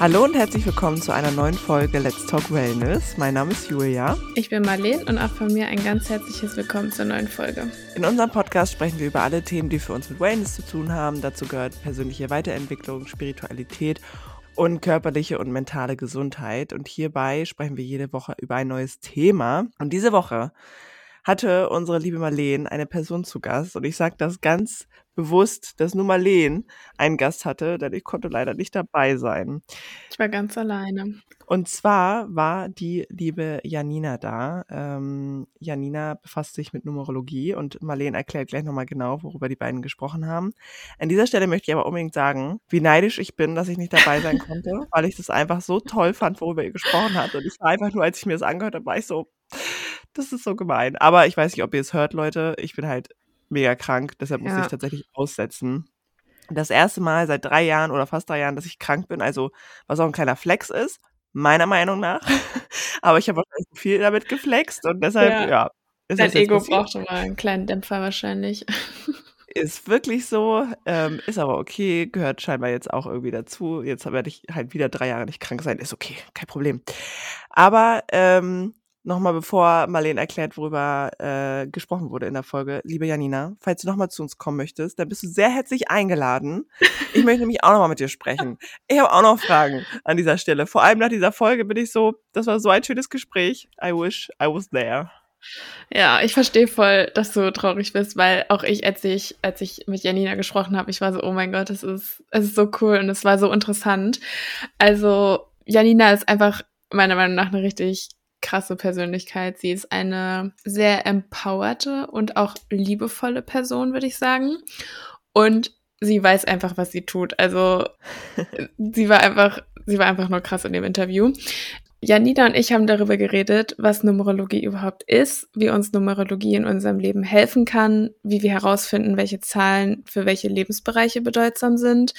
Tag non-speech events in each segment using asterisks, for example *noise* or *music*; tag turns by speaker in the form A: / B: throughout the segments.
A: Hallo und herzlich willkommen zu einer neuen Folge Let's Talk Wellness. Mein Name ist Julia.
B: Ich bin Marlene und auch von mir ein ganz herzliches Willkommen zur neuen Folge.
A: In unserem Podcast sprechen wir über alle Themen, die für uns mit Wellness zu tun haben. Dazu gehört persönliche Weiterentwicklung, Spiritualität und körperliche und mentale Gesundheit. Und hierbei sprechen wir jede Woche über ein neues Thema. Und diese Woche hatte unsere liebe Marlene eine Person zu Gast. Und ich sage das ganz bewusst, dass nur Marleen einen Gast hatte, denn ich konnte leider nicht dabei sein.
B: Ich war ganz alleine.
A: Und zwar war die liebe Janina da. Ähm, Janina befasst sich mit Numerologie und Marleen erklärt gleich nochmal genau, worüber die beiden gesprochen haben. An dieser Stelle möchte ich aber unbedingt sagen, wie neidisch ich bin, dass ich nicht dabei sein konnte, *laughs* weil ich das einfach so toll fand, worüber ihr gesprochen habt. Und ich war einfach nur, als ich mir das angehört habe, war ich so, das ist so gemein. Aber ich weiß nicht, ob ihr es hört, Leute. Ich bin halt mega krank, deshalb ja. musste ich tatsächlich aussetzen. Das erste Mal seit drei Jahren oder fast drei Jahren, dass ich krank bin, also was auch ein kleiner Flex ist, meiner Meinung nach. *laughs* Aber ich habe wahrscheinlich viel damit geflext und deshalb, ja. ja
B: ist Dein Ego braucht schon mal einen kleinen Dämpfer wahrscheinlich. *laughs*
A: Ist wirklich so, ähm, ist aber okay, gehört scheinbar jetzt auch irgendwie dazu. Jetzt werde ich halt wieder drei Jahre nicht krank sein, ist okay, kein Problem. Aber ähm, nochmal bevor Marlene erklärt, worüber äh, gesprochen wurde in der Folge, liebe Janina, falls du nochmal zu uns kommen möchtest, dann bist du sehr herzlich eingeladen. Ich möchte nämlich auch nochmal mit dir sprechen. Ich habe auch noch Fragen an dieser Stelle. Vor allem nach dieser Folge bin ich so, das war so ein schönes Gespräch. I wish I was there.
B: Ja, ich verstehe voll, dass du traurig bist, weil auch ich, als ich, als ich mit Janina gesprochen habe, ich war so, oh mein Gott, es ist, es ist so cool und es war so interessant. Also, Janina ist einfach meiner Meinung nach eine richtig krasse Persönlichkeit. Sie ist eine sehr empowerte und auch liebevolle Person, würde ich sagen. Und sie weiß einfach, was sie tut. Also *laughs* sie war einfach, sie war einfach nur krass in dem Interview. Janina und ich haben darüber geredet, was Numerologie überhaupt ist, wie uns Numerologie in unserem Leben helfen kann, wie wir herausfinden, welche Zahlen für welche Lebensbereiche bedeutsam sind,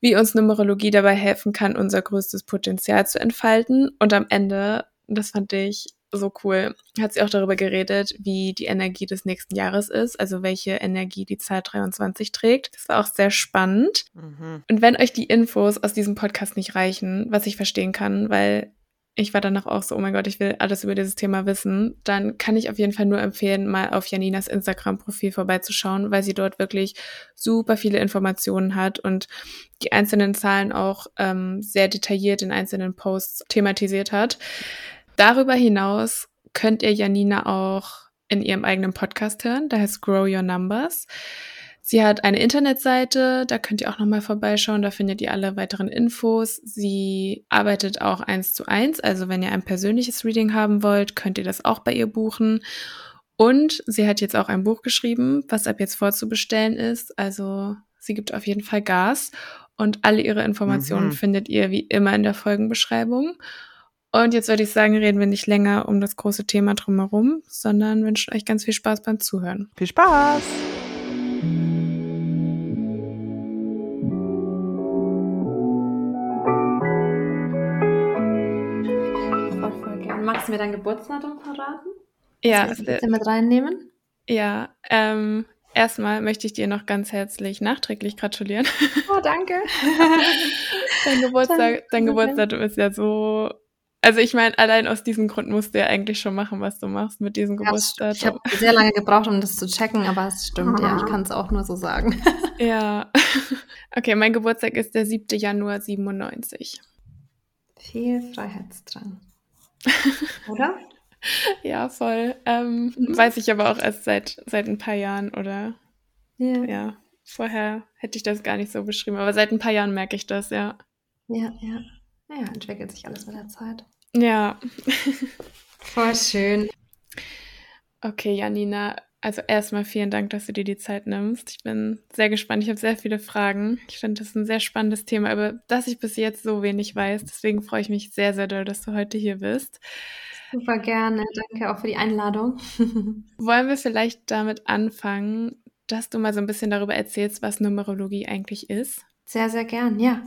B: wie uns Numerologie dabei helfen kann, unser größtes Potenzial zu entfalten und am Ende das fand ich so cool. Hat sie auch darüber geredet, wie die Energie des nächsten Jahres ist, also welche Energie die Zahl 23 trägt. Das war auch sehr spannend. Mhm. Und wenn euch die Infos aus diesem Podcast nicht reichen, was ich verstehen kann, weil ich war danach auch so, oh mein Gott, ich will alles über dieses Thema wissen, dann kann ich auf jeden Fall nur empfehlen, mal auf Janinas Instagram-Profil vorbeizuschauen, weil sie dort wirklich super viele Informationen hat und die einzelnen Zahlen auch ähm, sehr detailliert in einzelnen Posts thematisiert hat. Darüber hinaus könnt ihr Janina auch in ihrem eigenen Podcast hören, der heißt Grow Your Numbers. Sie hat eine Internetseite, da könnt ihr auch nochmal vorbeischauen, da findet ihr alle weiteren Infos. Sie arbeitet auch eins zu eins, also wenn ihr ein persönliches Reading haben wollt, könnt ihr das auch bei ihr buchen. Und sie hat jetzt auch ein Buch geschrieben, was ab jetzt vorzubestellen ist. Also sie gibt auf jeden Fall Gas. Und alle ihre Informationen mhm. findet ihr wie immer in der Folgenbeschreibung. Und jetzt würde ich sagen, reden wir nicht länger um das große Thema drumherum, sondern wünschen euch ganz viel Spaß beim Zuhören.
A: Viel Spaß!
C: Magst du mir dein Geburtsdatum verraten?
B: Ja.
C: Kannst du mit reinnehmen?
B: Ja, ähm, erstmal möchte ich dir noch ganz herzlich nachträglich gratulieren. *laughs*
C: Oh, danke. *laughs*
B: dein, Geburtstag, dein Geburtsdatum ist ja so also ich meine, allein aus diesem Grund musst du ja eigentlich schon machen, was du machst mit diesem ja, Geburtsdatum.
C: Ich habe sehr lange gebraucht, um das zu checken, aber es stimmt, ja, ich kann es auch nur so sagen. *laughs*
B: ja. Okay, mein Geburtstag ist der 7. Januar 97.
C: Viel Freiheitsdrang. Oder? *laughs*
B: ja, voll. Ähm, mhm. Weiß ich aber auch erst seit, seit ein paar Jahren oder ja. ja. Vorher hätte ich das gar nicht so beschrieben, aber seit ein paar Jahren merke ich das, ja.
C: Ja, ja. Naja, entwickelt sich alles mit der Zeit.
B: Ja.
C: Voll schön.
B: Okay, Janina, also erstmal vielen Dank, dass du dir die Zeit nimmst. Ich bin sehr gespannt. Ich habe sehr viele Fragen. Ich finde das ein sehr spannendes Thema, über das ich bis jetzt so wenig weiß. Deswegen freue ich mich sehr, sehr doll, dass du heute hier bist.
C: Super gerne. Danke auch für die Einladung. *laughs*
B: Wollen wir vielleicht damit anfangen, dass du mal so ein bisschen darüber erzählst, was Numerologie eigentlich ist?
C: Sehr, sehr gern, ja.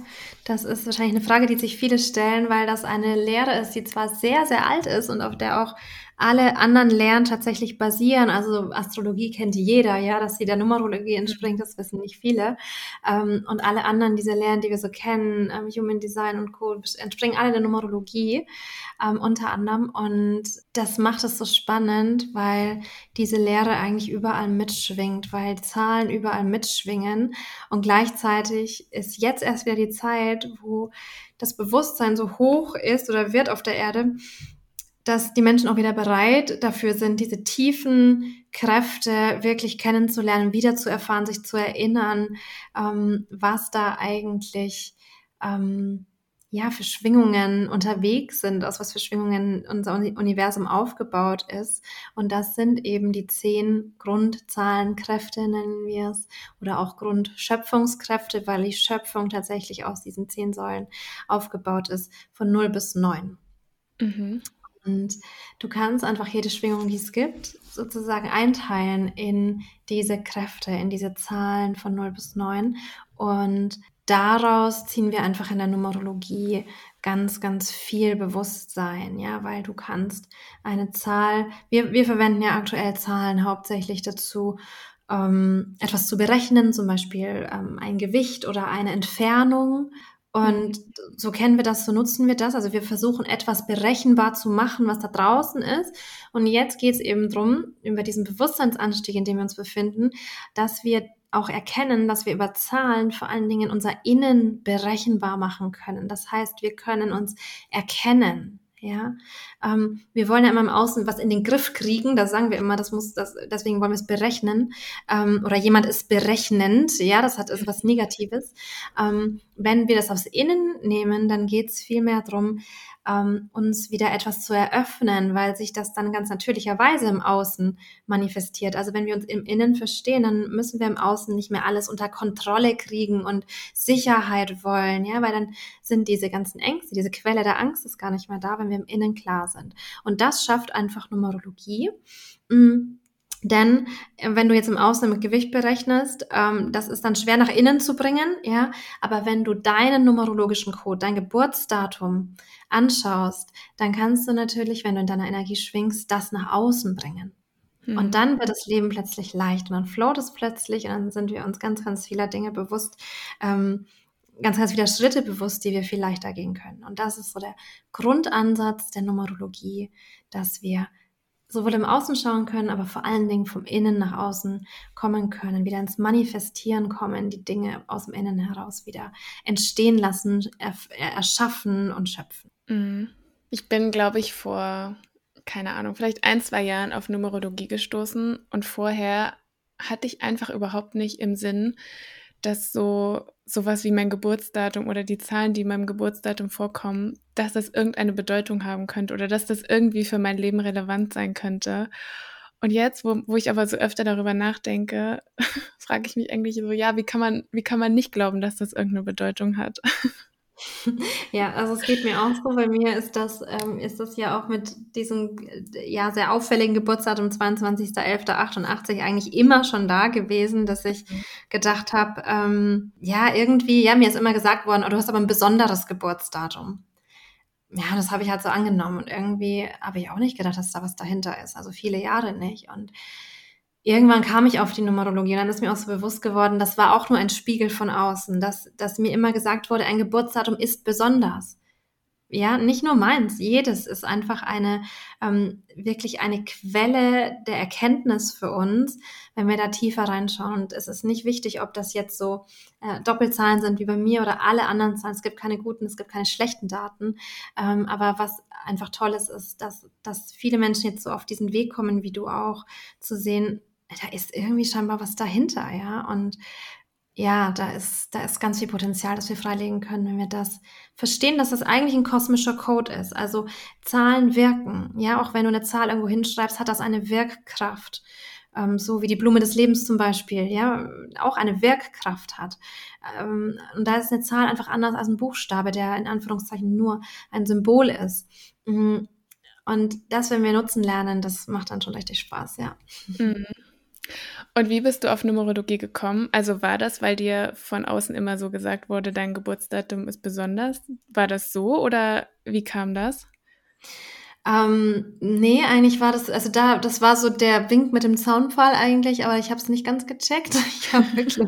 C: Das ist wahrscheinlich eine Frage, die sich viele stellen, weil das eine Lehre ist, die zwar sehr, sehr alt ist und auf der auch alle anderen Lehren tatsächlich basieren. Also Astrologie kennt jeder, ja, dass sie der Numerologie entspringt, das wissen nicht viele. Ähm, und alle anderen, diese Lehren, die wir so kennen, ähm, Human Design und Co., entspringen alle der Numerologie ähm, unter anderem. Und das macht es so spannend, weil diese Lehre eigentlich überall mitschwingt, weil Zahlen überall mitschwingen. Und gleichzeitig ist jetzt erst wieder die Zeit, wo das Bewusstsein so hoch ist oder wird auf der Erde, dass die Menschen auch wieder bereit dafür sind, diese tiefen Kräfte wirklich kennenzulernen, wieder zu erfahren, sich zu erinnern, ähm, was da eigentlich ähm, ja für Schwingungen unterwegs sind, aus was für Schwingungen unser Universum aufgebaut ist. Und das sind eben die zehn Grundzahlenkräfte, nennen wir es, oder auch Grundschöpfungskräfte, weil die Schöpfung tatsächlich aus diesen zehn Säulen aufgebaut ist, von 0 bis 9. Mhm. Und du kannst einfach jede Schwingung, die es gibt, sozusagen einteilen in diese Kräfte, in diese Zahlen von 0 bis 9. Und daraus ziehen wir einfach in der Numerologie ganz, ganz viel Bewusstsein, ja, weil du kannst eine Zahl, wir, wir verwenden ja aktuell Zahlen hauptsächlich dazu, ähm, etwas zu berechnen, zum Beispiel ähm, ein Gewicht oder eine Entfernung und so kennen wir das, so nutzen wir das. Also wir versuchen etwas berechenbar zu machen, was da draußen ist. Und jetzt geht es eben drum, über diesen Bewusstseinsanstieg, in dem wir uns befinden, dass wir auch erkennen, dass wir über Zahlen vor allen Dingen unser Innen berechenbar machen können. Das heißt, wir können uns erkennen. Ja, ähm, wir wollen ja immer im Außen was in den Griff kriegen. Da sagen wir immer, das muss, das, deswegen wollen wir es berechnen. Ähm, oder jemand ist berechnend. Ja, das hat also was Negatives. Ähm, wenn wir das aufs Innen nehmen, dann geht es vielmehr darum, ähm, uns wieder etwas zu eröffnen, weil sich das dann ganz natürlicherweise im Außen manifestiert. Also wenn wir uns im Innen verstehen, dann müssen wir im Außen nicht mehr alles unter Kontrolle kriegen und Sicherheit wollen, ja, weil dann sind diese ganzen Ängste, diese Quelle der Angst ist gar nicht mehr da, wenn wir im Innen klar sind. Und das schafft einfach Numerologie. Mhm denn äh, wenn du jetzt im Außen mit Gewicht berechnest, ähm, das ist dann schwer nach innen zu bringen, ja. Aber wenn du deinen numerologischen Code, dein Geburtsdatum anschaust, dann kannst du natürlich, wenn du in deiner Energie schwingst, das nach außen bringen. Mhm. Und dann wird das Leben plötzlich leicht und dann float es plötzlich und dann sind wir uns ganz, ganz vieler Dinge bewusst, ähm, ganz, ganz viele Schritte bewusst, die wir viel leichter gehen können. Und das ist so der Grundansatz der Numerologie, dass wir sowohl im Außen schauen können, aber vor allen Dingen vom Innen nach außen kommen können, wieder ins Manifestieren kommen, die Dinge aus dem Innen heraus wieder entstehen lassen, erschaffen und schöpfen.
B: Mhm. Ich bin, glaube ich, vor, keine Ahnung, vielleicht ein, zwei Jahren auf Numerologie gestoßen und vorher hatte ich einfach überhaupt nicht im Sinn, dass so sowas wie mein Geburtsdatum oder die Zahlen, die in meinem Geburtsdatum vorkommen, dass das irgendeine Bedeutung haben könnte oder dass das irgendwie für mein Leben relevant sein könnte. Und jetzt, wo, wo ich aber so öfter darüber nachdenke, *laughs* frage ich mich eigentlich so, ja, wie kann man, wie kann man nicht glauben, dass das irgendeine Bedeutung hat? *laughs*
C: Ja, also es geht mir auch so. Bei mir ist das, ähm, ist das ja auch mit diesem ja sehr auffälligen Geburtsdatum 22.11.88 eigentlich immer schon da gewesen, dass ich mhm. gedacht habe, ähm, ja, irgendwie, ja, mir ist immer gesagt worden, oh, du hast aber ein besonderes Geburtsdatum. Ja, das habe ich halt so angenommen und irgendwie habe ich auch nicht gedacht, dass da was dahinter ist. Also viele Jahre nicht. Und irgendwann kam ich auf die Numerologie und dann ist mir auch so bewusst geworden, das war auch nur ein Spiegel von außen, dass, dass mir immer gesagt wurde, ein Geburtsdatum ist besonders. Ja, nicht nur meins, jedes ist einfach eine ähm, wirklich eine Quelle der Erkenntnis für uns, wenn wir da tiefer reinschauen. Und es ist nicht wichtig, ob das jetzt so äh, Doppelzahlen sind wie bei mir oder alle anderen Zahlen. Es gibt keine guten, es gibt keine schlechten Daten. Ähm, aber was einfach toll ist, ist, dass, dass viele Menschen jetzt so auf diesen Weg kommen, wie du auch, zu sehen, da ist irgendwie scheinbar was dahinter, ja. Und ja, da ist, da ist ganz viel Potenzial, das wir freilegen können, wenn wir das verstehen, dass das eigentlich ein kosmischer Code ist. Also Zahlen wirken. Ja, auch wenn du eine Zahl irgendwo hinschreibst, hat das eine Wirkkraft. Ähm, so wie die Blume des Lebens zum Beispiel, ja, auch eine Wirkkraft hat. Ähm, und da ist eine Zahl einfach anders als ein Buchstabe, der in Anführungszeichen nur ein Symbol ist. Mm, und das, wenn wir nutzen lernen, das macht dann schon richtig Spaß, ja. Mhm.
B: Und wie bist du auf Numerologie gekommen? Also war das, weil dir von außen immer so gesagt wurde, dein Geburtsdatum ist besonders? War das so oder wie kam das?
C: Ähm, nee, eigentlich war das, also da, das war so der Wink mit dem Zaunfall eigentlich, aber ich habe es nicht ganz gecheckt. *laughs* Ich habe wirklich,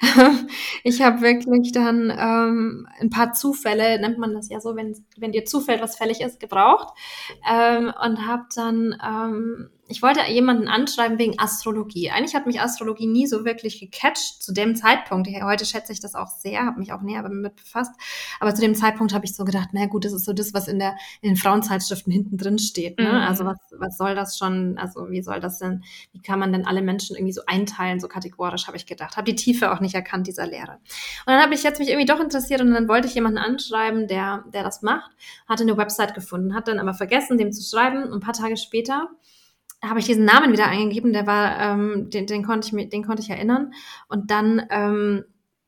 C: *laughs* ich habe wirklich dann ähm, ein paar Zufälle, nennt man das ja so, wenn, wenn dir zufällt, was fällig ist, gebraucht ähm, und habe dann ähm, ich wollte jemanden anschreiben wegen Astrologie. Eigentlich hat mich Astrologie nie so wirklich gecatcht zu dem Zeitpunkt. Heute schätze ich das auch sehr, habe mich auch näher damit befasst. Aber zu dem Zeitpunkt habe ich so gedacht, na gut, das ist so das, was in, der, in den Frauenzeitschriften hinten drin steht. Ne? Mhm. Also was, was soll das schon, also wie soll das denn, wie kann man denn alle Menschen irgendwie so einteilen, so kategorisch, habe ich gedacht. Habe die Tiefe auch nicht erkannt dieser Lehre. Und dann habe ich jetzt mich irgendwie doch interessiert und dann wollte ich jemanden anschreiben, der, der das macht, hatte eine Website gefunden, hat dann aber vergessen, dem zu schreiben. Und ein paar Tage später habe ich diesen Namen wieder eingegeben, der war, ähm, den, den konnte ich mir, den konnte ich erinnern. Und dann ähm,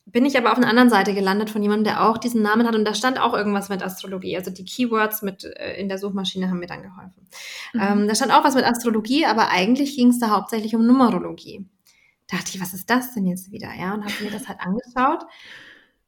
C: bin ich aber auf einer anderen Seite gelandet von jemandem, der auch diesen Namen hat und da stand auch irgendwas mit Astrologie. Also die Keywords mit äh, in der Suchmaschine haben mir dann geholfen. Mhm. Ähm, da stand auch was mit Astrologie, aber eigentlich ging es da hauptsächlich um Numerologie. Da dachte ich, was ist das denn jetzt wieder? Ja, und habe mir das halt angeschaut.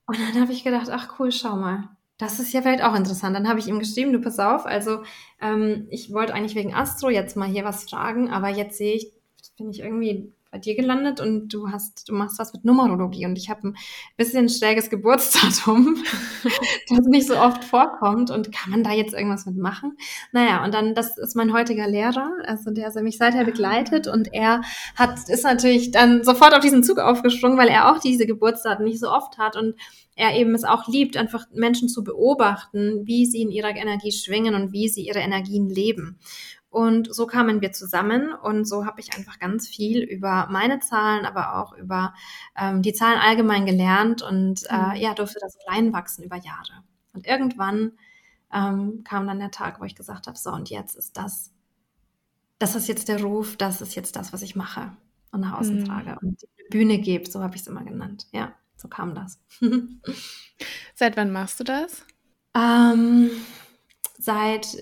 C: Und dann habe ich gedacht, ach cool, schau mal. Das ist ja vielleicht auch interessant. Dann habe ich ihm geschrieben, du pass auf, also ähm, ich wollte eigentlich wegen Astro jetzt mal hier was fragen, aber jetzt sehe ich, bin ich irgendwie bei dir gelandet und du hast, du machst was mit Numerologie und ich habe ein bisschen schräges Geburtsdatum, *laughs* das nicht so oft vorkommt und kann man da jetzt irgendwas mit machen? Naja, und dann, das ist mein heutiger Lehrer, also der, der mich seither begleitet und er hat, ist natürlich dann sofort auf diesen Zug aufgesprungen, weil er auch diese Geburtsdaten nicht so oft hat und er eben es auch liebt, einfach Menschen zu beobachten, wie sie in ihrer Energie schwingen und wie sie ihre Energien leben. Und so kamen wir zusammen und so habe ich einfach ganz viel über meine Zahlen, aber auch über ähm, die Zahlen allgemein gelernt und äh, mhm. ja, durfte das klein wachsen über Jahre. Und irgendwann ähm, kam dann der Tag, wo ich gesagt habe, so und jetzt ist das, das ist jetzt der Ruf, das ist jetzt das, was ich mache und nach außen mhm. trage und die Bühne gebe, so habe ich es immer genannt. Ja, so kam das. *laughs*
B: Seit wann machst du das?
C: Ähm, seit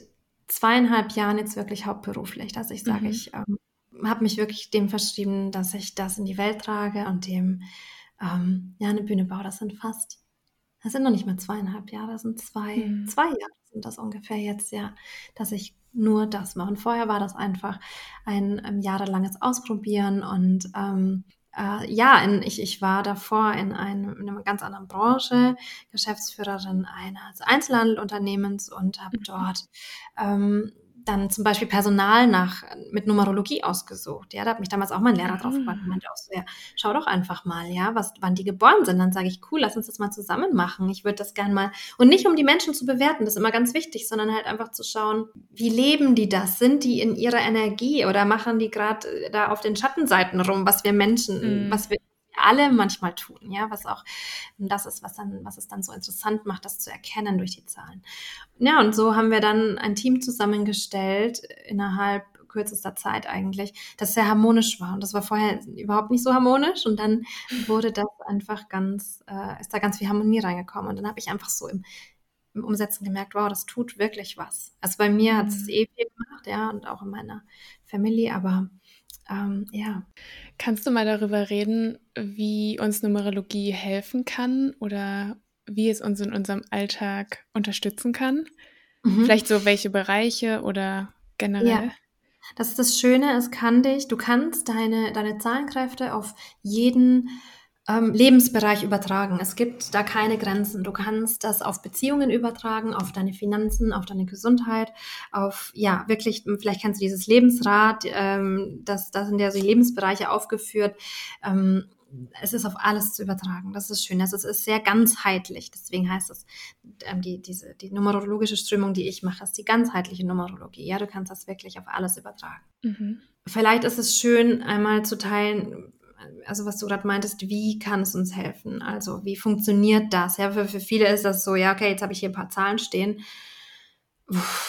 C: zweieinhalb Jahren jetzt wirklich hauptberuflich, dass ich sage, mhm. ich ähm, habe mich wirklich dem verschrieben, dass ich das in die Welt trage und dem ähm, ja eine Bühne baue. Das sind fast, das sind noch nicht mal zweieinhalb Jahre, das sind zwei, mhm. zwei Jahre sind das ungefähr jetzt, ja, dass ich nur das mache. Und vorher war das einfach ein, ein ähm, jahrelanges Ausprobieren und ähm, äh, ja, in, ich, ich war davor in, einem, in einer ganz anderen Branche, Geschäftsführerin eines Einzelhandelunternehmens und habe mhm. dort ähm, dann zum Beispiel Personal nach, mit Numerologie ausgesucht. Ja, da hat mich damals auch mein Lehrer mhm. drauf gebracht und meinte auch so, ja, schau doch einfach mal, ja, was, wann die geboren sind. Dann sage ich, cool, lass uns das mal zusammen machen. Ich würde das gern mal, und nicht um die Menschen zu bewerten, das ist immer ganz wichtig, sondern halt einfach zu schauen, wie leben die das? Sind die in ihrer Energie oder machen die gerade da auf den Schattenseiten rum, was wir Menschen, mhm. was wir alle manchmal tun, ja, was auch das ist, was dann, was es dann so interessant macht, das zu erkennen durch die Zahlen. Ja, und so haben wir dann ein Team zusammengestellt innerhalb kürzester Zeit eigentlich, das sehr harmonisch war. Und das war vorher überhaupt nicht so harmonisch. Und dann wurde das einfach ganz, äh, ist da ganz viel Harmonie reingekommen. Und dann habe ich einfach so im, im Umsetzen gemerkt, wow, das tut wirklich was. Also bei mir hat es mhm. eh viel gemacht, ja, und auch in meiner Familie, aber ähm, ja.
B: Kannst du mal darüber reden, wie uns Numerologie helfen kann oder wie es uns in unserem Alltag unterstützen kann? Mhm. Vielleicht so welche Bereiche oder generell? Ja.
C: Das ist das Schöne, es kann dich, du kannst deine, deine Zahlenkräfte auf jeden ähm, Lebensbereich übertragen. Es gibt da keine Grenzen. Du kannst das auf Beziehungen übertragen, auf deine Finanzen, auf deine Gesundheit, auf, ja, wirklich, vielleicht kennst du dieses Lebensrad, ähm, das, das sind ja so die Lebensbereiche aufgeführt. Ähm, es ist auf alles zu übertragen. Das ist schön. Also es ist sehr ganzheitlich. Deswegen heißt es, ähm, die, diese, die numerologische Strömung, die ich mache, ist die ganzheitliche Numerologie. Ja, du kannst das wirklich auf alles übertragen. Mhm. Vielleicht ist es schön, einmal zu teilen, also was du gerade meintest, wie kann es uns helfen? Also wie funktioniert das? Ja, für, für viele ist das so, ja, okay, jetzt habe ich hier ein paar Zahlen stehen.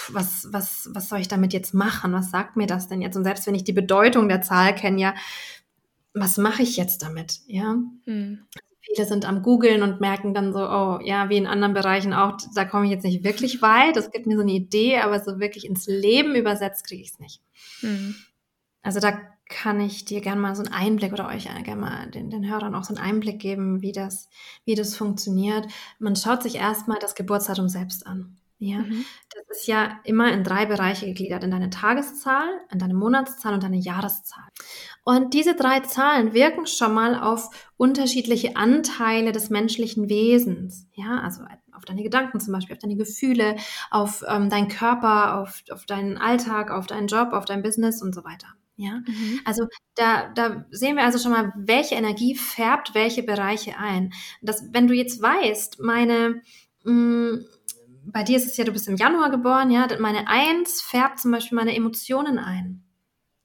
C: was, was, was soll ich damit jetzt machen? Was sagt mir das denn jetzt? Und selbst wenn ich die Bedeutung der Zahl kenne, ja, was mache ich jetzt damit? Ja. Hm. Viele sind am Googeln und merken dann so, oh, ja, wie in anderen Bereichen auch, da komme ich jetzt nicht wirklich weit. Es gibt mir so eine Idee, aber so wirklich ins Leben übersetzt kriege ich es nicht. Hm. Also da kann ich dir gerne mal so einen Einblick oder euch gerne mal den, den Hörern auch so einen Einblick geben, wie das, wie das funktioniert. Man schaut sich erstmal das Geburtsdatum selbst an. Ja, mhm. das ist ja immer in drei Bereiche gegliedert, in deine Tageszahl, in deine Monatszahl und deine Jahreszahl. Und diese drei Zahlen wirken schon mal auf unterschiedliche Anteile des menschlichen Wesens. Ja, also auf deine Gedanken zum Beispiel, auf deine Gefühle, auf ähm, deinen Körper, auf, auf deinen Alltag, auf deinen Job, auf dein Business und so weiter. Ja, mhm. also da, da sehen wir also schon mal, welche Energie färbt welche Bereiche ein. Das, wenn du jetzt weißt, meine, mh, mm, bei dir ist es ja, du bist im Januar geboren, ja, meine Eins färbt zum Beispiel meine Emotionen ein.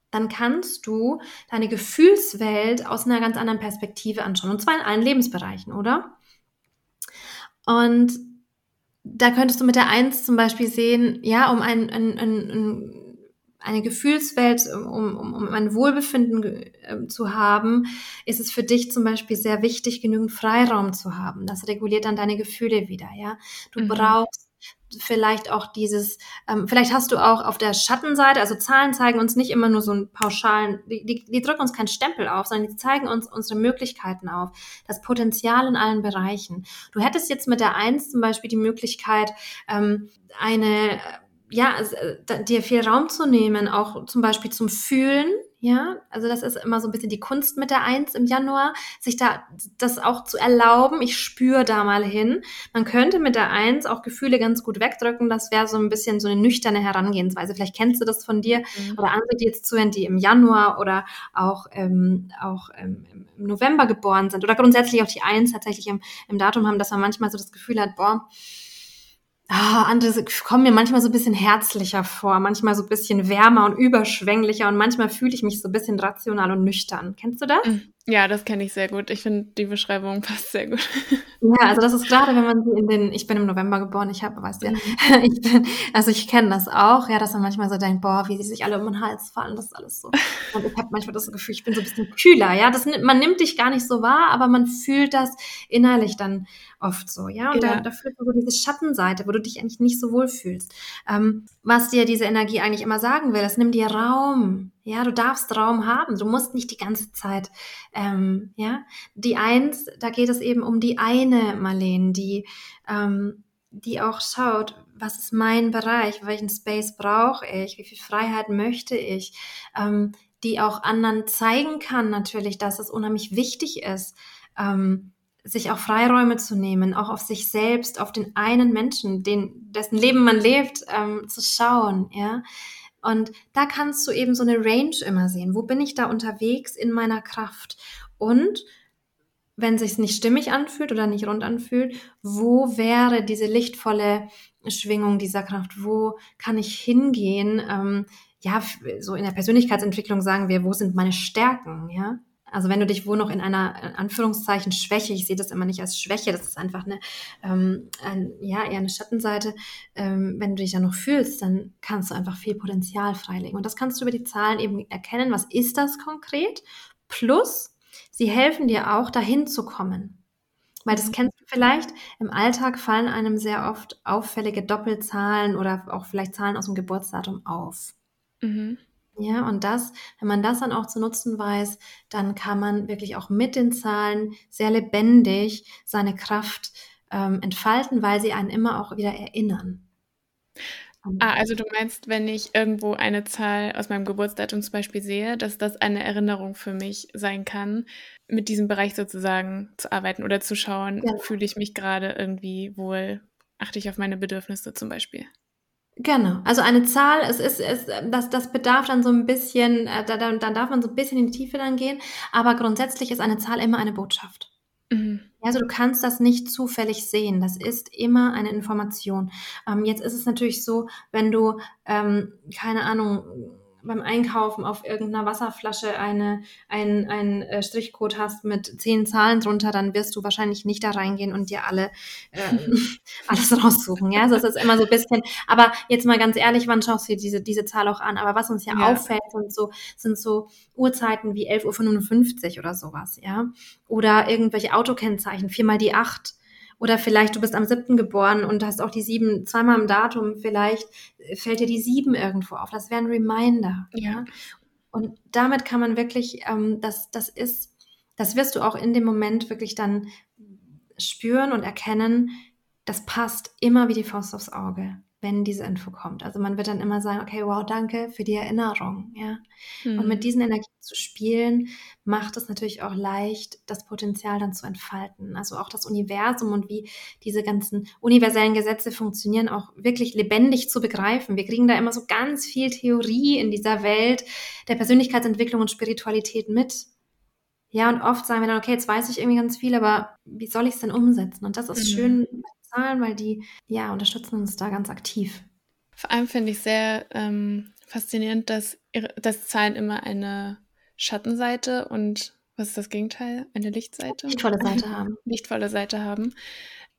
C: Dann kannst du deine Gefühlswelt aus einer ganz anderen Perspektive anschauen. Und zwar in allen Lebensbereichen, oder? Und da könntest du mit der Eins zum Beispiel sehen, ja, um ein, ein, ein, ein eine Gefühlswelt, um, um, um ein Wohlbefinden äh, zu haben, ist es für dich zum Beispiel sehr wichtig, genügend Freiraum zu haben. Das reguliert dann deine Gefühle wieder, ja. Du mhm. brauchst vielleicht auch dieses, ähm, vielleicht hast du auch auf der Schattenseite, also Zahlen zeigen uns nicht immer nur so einen pauschalen, die, die, die drücken uns keinen Stempel auf, sondern die zeigen uns unsere Möglichkeiten auf, das Potenzial in allen Bereichen. Du hättest jetzt mit der Eins zum Beispiel die Möglichkeit, ähm, eine ja, also, äh, dir viel Raum zu nehmen, auch zum Beispiel zum Fühlen, ja, also das ist immer so ein bisschen die Kunst mit der Eins im Januar, sich da das auch zu erlauben. Ich spüre da mal hin. Man könnte mit der Eins auch Gefühle ganz gut wegdrücken. Das wäre so ein bisschen so eine nüchterne Herangehensweise. Vielleicht kennst du das von dir mhm. oder andere, die jetzt zuhören, die im Januar oder auch, ähm, auch ähm, im November geboren sind oder grundsätzlich auch die Eins tatsächlich im, im Datum haben, dass man manchmal so das Gefühl hat, boah, Ah, andere kommen mir manchmal so ein bisschen herzlicher vor, manchmal so ein bisschen wärmer und überschwänglicher und manchmal fühle ich mich so ein bisschen rational und nüchtern. Kennst du das?
B: Mhm. Ja, das kenne ich sehr gut. Ich finde, die Beschreibung *laughs* passt sehr gut.
C: Ja, also das ist gerade, wenn man sie in den, ich bin im November geboren, ich habe, weißt du, mhm. *laughs* ich bin, also ich kenne das auch, ja, dass man manchmal so denkt, boah, wie sie sich alle um den Hals fallen, das ist alles so. Und ich habe manchmal das Gefühl, ich bin so ein bisschen kühler, ja, das, man nimmt dich gar nicht so wahr, aber man fühlt das innerlich dann oft so, ja, und ja. da, da fühlt man so diese Schattenseite, wo du dich eigentlich nicht so wohl fühlst. Ähm, was dir diese Energie eigentlich immer sagen will, das nimm dir Raum, ja, du darfst Raum haben. Du musst nicht die ganze Zeit, ähm, ja. Die Eins, da geht es eben um die eine Marlene, die, ähm, die auch schaut, was ist mein Bereich, welchen Space brauche ich, wie viel Freiheit möchte ich, ähm, die auch anderen zeigen kann natürlich, dass es unheimlich wichtig ist, ähm, sich auch Freiräume zu nehmen, auch auf sich selbst, auf den einen Menschen, den, dessen Leben man lebt, ähm, zu schauen, ja. Und da kannst du eben so eine Range immer sehen. Wo bin ich da unterwegs in meiner Kraft? Und wenn sich nicht stimmig anfühlt oder nicht rund anfühlt, wo wäre diese lichtvolle Schwingung dieser Kraft? Wo kann ich hingehen? Ähm, ja, so in der Persönlichkeitsentwicklung sagen wir, wo sind meine Stärken? Ja, also wenn du dich wohl noch in einer in Anführungszeichen Schwäche, ich sehe das immer nicht als Schwäche, das ist einfach eine, ähm, ein, ja, eher eine Schattenseite, ähm, wenn du dich da noch fühlst, dann kannst du einfach viel Potenzial freilegen. Und das kannst du über die Zahlen eben erkennen, was ist das konkret? Plus, sie helfen dir auch, dahin zu kommen. Weil das mhm. kennst du vielleicht, im Alltag fallen einem sehr oft auffällige Doppelzahlen oder auch vielleicht Zahlen aus dem Geburtsdatum auf. Mhm. Ja, und das, wenn man das dann auch zu nutzen weiß, dann kann man wirklich auch mit den Zahlen sehr lebendig seine Kraft ähm, entfalten, weil sie einen immer auch wieder erinnern.
B: Ah, also du meinst, wenn ich irgendwo eine Zahl aus meinem Geburtsdatum zum Beispiel sehe, dass das eine Erinnerung für mich sein kann, mit diesem Bereich sozusagen zu arbeiten oder zu schauen, ja. fühle ich mich gerade irgendwie wohl, achte ich auf meine Bedürfnisse zum Beispiel.
C: Genau, also eine Zahl, es ist, es, das, das bedarf dann so ein bisschen, äh, da, dann darf man so ein bisschen in die Tiefe dann gehen, aber grundsätzlich ist eine Zahl immer eine Botschaft. Mhm. Also du kannst das nicht zufällig sehen, das ist immer eine Information. Ähm, jetzt ist es natürlich so, wenn du, ähm, keine Ahnung, beim Einkaufen auf irgendeiner Wasserflasche eine, ein, ein äh, Strichcode hast mit zehn Zahlen drunter, dann wirst du wahrscheinlich nicht da reingehen und dir alle äh, *laughs* alles raussuchen. Ja, also es ist immer so ein bisschen. Aber jetzt mal ganz ehrlich, wann schaust du dir diese, diese Zahl auch an? Aber was uns ja, ja. auffällt, sind so, sind so Uhrzeiten wie 11.55 Uhr oder sowas, ja. Oder irgendwelche Autokennzeichen, viermal die acht oder vielleicht du bist am siebten geboren und hast auch die sieben zweimal im Datum, vielleicht fällt dir die sieben irgendwo auf. Das wäre ein Reminder. Ja. Und damit kann man wirklich, ähm, das, das ist, das wirst du auch in dem Moment wirklich dann spüren und erkennen, das passt immer wie die Faust aufs Auge wenn diese Info kommt. Also man wird dann immer sagen, okay, wow, danke für die Erinnerung, ja. Mhm. Und mit hm. diesen Energien zu spielen, macht es natürlich auch leicht, das Potenzial dann zu entfalten. Also auch das Universum und wie diese ganzen universellen Gesetze funktionieren, auch wirklich lebendig zu begreifen. Wir kriegen da immer so ganz viel Theorie in dieser Welt der Persönlichkeitsentwicklung und Spiritualität mit. Ja, und oft sagen wir dann, okay, jetzt weiß ich irgendwie ganz viel, aber wie soll ich es denn umsetzen? Und das ist mhm. schön Zahlen, weil die ja unterstützen uns da ganz aktiv.
B: Vor allem finde ich sehr ähm, faszinierend, dass, ihre, dass Zahlen immer eine Schattenseite und was ist das Gegenteil? Eine Lichtseite?
C: Lichtvolle Seite haben. *laughs*
B: Lichtvolle Seite haben.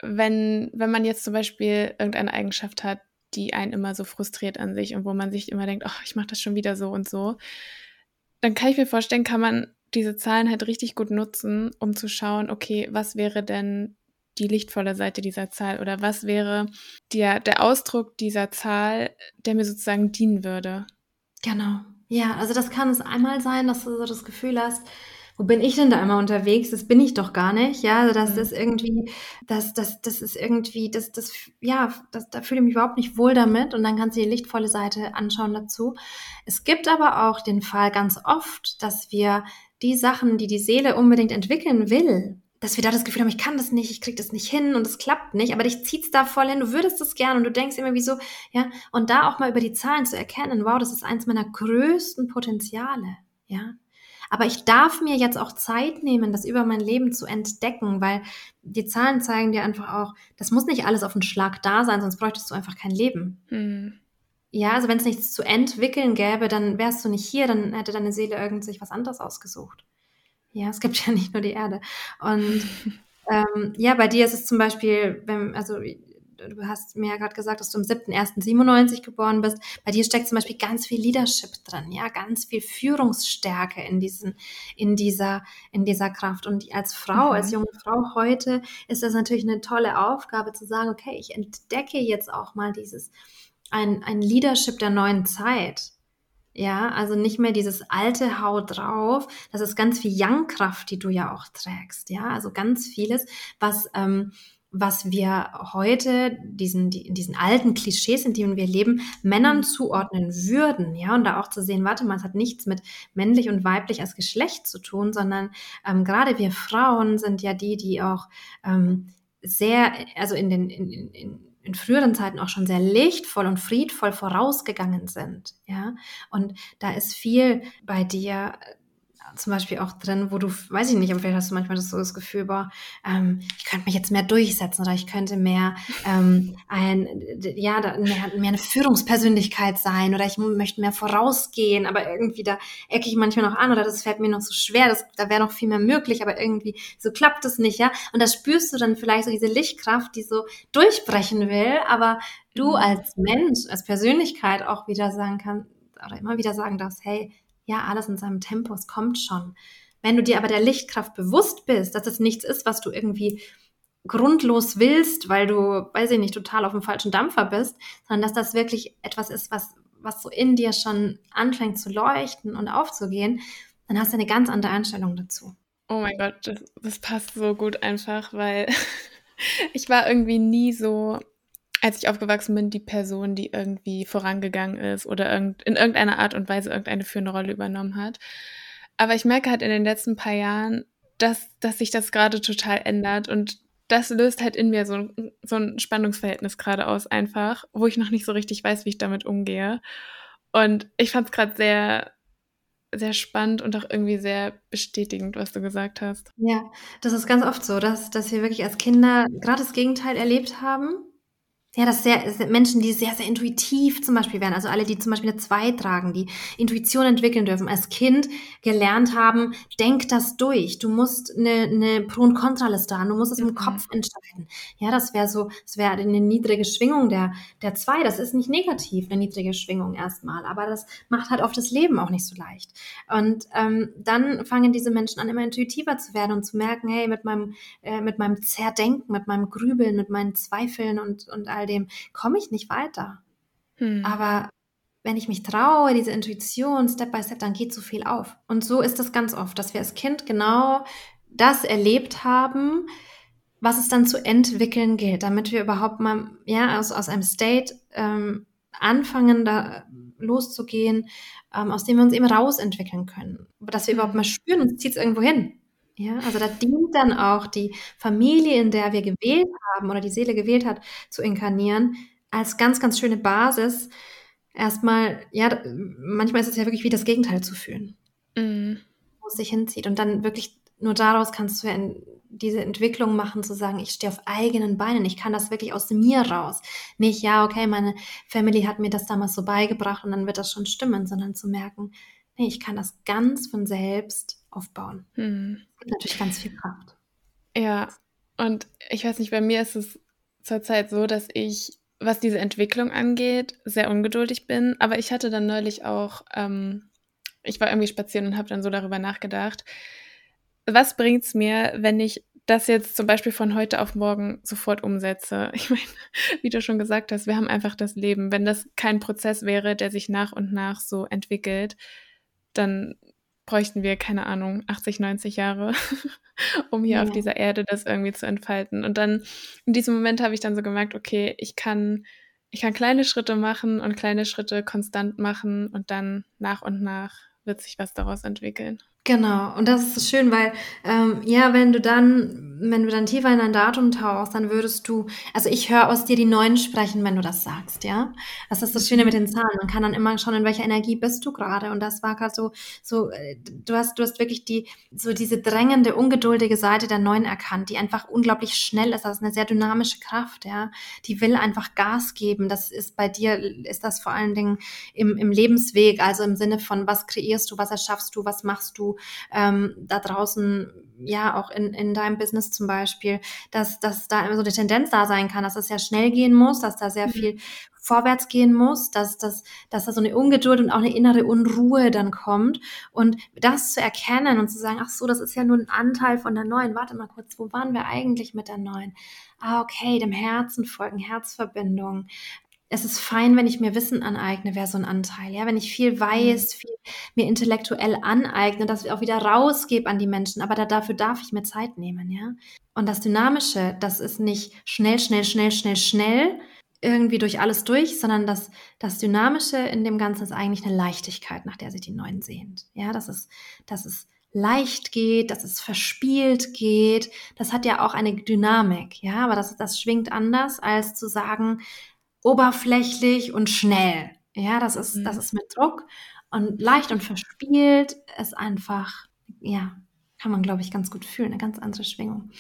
B: Wenn, wenn man jetzt zum Beispiel irgendeine Eigenschaft hat, die einen immer so frustriert an sich und wo man sich immer denkt, ach, ich mache das schon wieder so und so, dann kann ich mir vorstellen, kann man diese Zahlen halt richtig gut nutzen, um zu schauen, okay, was wäre denn die lichtvolle Seite dieser Zahl oder was wäre der, der Ausdruck dieser Zahl, der mir sozusagen dienen würde?
C: Genau. Ja, also das kann es einmal sein, dass du so das Gefühl hast, wo bin ich denn da immer unterwegs? Das bin ich doch gar nicht. Ja, also das mhm. ist irgendwie, das, das, das ist irgendwie, das, das, ja, das, da fühle ich mich überhaupt nicht wohl damit. Und dann kannst du die lichtvolle Seite anschauen dazu. Es gibt aber auch den Fall ganz oft, dass wir die Sachen, die die Seele unbedingt entwickeln will, dass wir da das Gefühl haben, ich kann das nicht, ich krieg das nicht hin und es klappt nicht, aber dich zieht's da voll hin, du würdest das gern und du denkst immer, wieso, ja, und da auch mal über die Zahlen zu erkennen, wow, das ist eins meiner größten Potenziale, ja. Aber ich darf mir jetzt auch Zeit nehmen, das über mein Leben zu entdecken, weil die Zahlen zeigen dir einfach auch, das muss nicht alles auf einen Schlag da sein, sonst bräuchtest du einfach kein Leben. Hm. Ja, also wenn es nichts zu entwickeln gäbe, dann wärst du nicht hier, dann hätte deine Seele irgend sich was anderes ausgesucht. Ja, es gibt *laughs* ja nicht nur die Erde. Und ähm, ja, bei dir ist es zum Beispiel, wenn, also du hast mir ja gerade gesagt, dass du am 7.1.97 geboren bist. Bei dir steckt zum Beispiel ganz viel Leadership drin, ja, ganz viel Führungsstärke in diesen, in dieser, in dieser Kraft. Und als Frau, mhm. als junge Frau heute ist das natürlich eine tolle Aufgabe zu sagen, okay, ich entdecke jetzt auch mal dieses, ein, ein Leadership der neuen Zeit. Ja, also nicht mehr dieses alte Haut drauf. Das ist ganz viel Young-Kraft, die du ja auch trägst. Ja, also ganz vieles, was, ähm, was wir heute diesen, die, in diesen alten Klischees, in denen wir leben, Männern zuordnen würden. Ja, und da auch zu sehen, warte mal, es hat nichts mit männlich und weiblich als Geschlecht zu tun, sondern ähm, gerade wir Frauen sind ja die, die auch ähm, sehr, also in den, in, in, in früheren Zeiten auch schon sehr lichtvoll und friedvoll vorausgegangen sind. Ja, und da ist viel bei dir zum Beispiel auch drin, wo du, weiß ich nicht, aber vielleicht hast du manchmal das so das Gefühl, boah, ähm, ich könnte mich jetzt mehr durchsetzen oder ich könnte mehr ähm, ein, ja, mehr, mehr eine Führungspersönlichkeit sein oder ich möchte mehr vorausgehen, aber irgendwie da ecke ich manchmal noch an oder das fällt mir noch so schwer, das, da wäre noch viel mehr möglich, aber irgendwie so klappt es nicht, ja. Und da spürst du dann vielleicht so diese Lichtkraft, die so durchbrechen will, aber du mhm. als Mensch, als Persönlichkeit auch wieder sagen kannst, oder immer wieder sagen darfst, hey, ja, alles in seinem Tempo, es kommt schon. Wenn du dir aber der Lichtkraft bewusst bist, dass es nichts ist, was du irgendwie grundlos willst, weil du, weiß ich nicht, total auf dem falschen Dampfer bist, sondern dass das wirklich etwas ist, was, was so in dir schon anfängt zu leuchten und aufzugehen, dann hast du eine ganz andere Einstellung dazu.
B: Oh mein Gott, das, das passt so gut einfach, weil *laughs* ich war irgendwie nie so als ich aufgewachsen bin, die Person, die irgendwie vorangegangen ist oder in irgendeiner Art und Weise irgendeine führende Rolle übernommen hat. Aber ich merke halt in den letzten paar Jahren, dass, dass sich das gerade total ändert und das löst halt in mir so, ein, so ein Spannungsverhältnis gerade aus, einfach, wo ich noch nicht so richtig weiß, wie ich damit umgehe. Und ich fand es gerade sehr, sehr spannend und auch irgendwie sehr bestätigend, was du gesagt hast.
C: Ja, das ist ganz oft so, dass, dass wir wirklich als Kinder gerade das Gegenteil erlebt haben ja, das sehr, Menschen, die sehr, sehr intuitiv zum Beispiel werden, also alle, die zum Beispiel eine 2 tragen, die Intuition entwickeln dürfen, als Kind gelernt haben, denk das durch. Du musst eine, eine Pro- und Kontraliste haben, du musst es mhm. im Kopf entscheiden. Ja, das wäre so, das wäre eine niedrige Schwingung der, der 2. Das ist nicht negativ, eine niedrige Schwingung erstmal, aber das macht halt oft das Leben auch nicht so leicht. Und ähm, dann fangen diese Menschen an, immer intuitiver zu werden und zu merken, hey, mit meinem, äh, mit meinem Zerdenken, mit meinem Grübeln, mit meinen Zweifeln und, und all dem komme ich nicht weiter. Hm. Aber wenn ich mich traue, diese Intuition, Step by Step, dann geht so viel auf. Und so ist das ganz oft, dass wir als Kind genau das erlebt haben, was es dann zu entwickeln gilt, damit wir überhaupt mal ja aus, aus einem State ähm, anfangen, da loszugehen, ähm, aus dem wir uns eben rausentwickeln können. Dass wir überhaupt mal spüren, uns zieht es irgendwo hin. Ja, also da dient dann auch die Familie, in der wir gewählt haben oder die Seele gewählt hat, zu inkarnieren, als ganz, ganz schöne Basis. Erstmal, ja, manchmal ist es ja wirklich wie das Gegenteil zu fühlen, mhm. wo es sich hinzieht. Und dann wirklich nur daraus kannst du ja in diese Entwicklung machen, zu sagen, ich stehe auf eigenen Beinen, ich kann das wirklich aus mir raus. Nicht, ja, okay, meine Family hat mir das damals so beigebracht und dann wird das schon stimmen, sondern zu merken, nee, ich kann das ganz von selbst aufbauen. Hm. Gibt natürlich ganz viel Kraft.
B: Ja, und ich weiß nicht, bei mir ist es zurzeit so, dass ich, was diese Entwicklung angeht, sehr ungeduldig bin. Aber ich hatte dann neulich auch, ähm, ich war irgendwie spazieren und habe dann so darüber nachgedacht, was bringt's mir, wenn ich das jetzt zum Beispiel von heute auf morgen sofort umsetze? *laughs* Ich meine, wie du schon gesagt hast, wir haben einfach das Leben. Wenn das kein Prozess wäre, der sich nach und nach so entwickelt, dann bräuchten wir, keine Ahnung, 80, 90 Jahre, *laughs* um hier ja. auf dieser Erde das irgendwie zu entfalten. Und dann, in diesem Moment habe ich dann so gemerkt, okay, ich kann, ich kann kleine Schritte machen und kleine Schritte konstant machen und dann nach und nach wird sich was daraus entwickeln.
C: Genau, und das ist so schön, weil ähm, ja, wenn du dann, wenn du dann tiefer in ein Datum tauchst, dann würdest du, also ich höre aus dir die Neuen sprechen, wenn du das sagst, ja. Das ist das Schöne mit den Zahlen. Man kann dann immer schauen, in welcher Energie bist du gerade. Und das war gerade so, so, äh, du hast, du hast wirklich die, so diese drängende, ungeduldige Seite der Neuen erkannt, die einfach unglaublich schnell ist. Das ist eine sehr dynamische Kraft, ja. Die will einfach Gas geben. Das ist bei dir, ist das vor allen Dingen im, im Lebensweg, also im Sinne von, was kreierst du, was erschaffst du, was machst du ähm, da draußen, ja, auch in, in deinem Business zum Beispiel, dass, dass da immer so eine Tendenz da sein kann, dass es sehr schnell gehen muss, dass da sehr mhm. viel vorwärts gehen muss, dass, dass, dass da so eine Ungeduld und auch eine innere Unruhe dann kommt. Und das zu erkennen und zu sagen, ach so, das ist ja nur ein Anteil von der neuen. Warte mal kurz, wo waren wir eigentlich mit der neuen? Ah, okay, dem Herzen folgen, Herzverbindung es ist fein, wenn ich mir Wissen aneigne, wäre so ein Anteil. Ja, wenn ich viel weiß, mhm. viel mir intellektuell aneigne, dass ich auch wieder rausgebe an die Menschen. Aber da, dafür darf ich mir Zeit nehmen. Ja, und das Dynamische, das ist nicht schnell, schnell, schnell, schnell, schnell irgendwie durch alles durch, sondern das, das Dynamische in dem Ganzen ist eigentlich eine Leichtigkeit, nach der sich die Neuen sehnt. Ja, das ist, das ist leicht geht, dass es verspielt geht. Das hat ja auch eine Dynamik, ja, aber das, das schwingt anders, als zu sagen, oberflächlich und schnell. Ja, das ist, mhm. das ist mit Druck und leicht und verspielt ist einfach, ja, kann man, glaube ich, ganz gut fühlen, eine ganz andere Schwingung.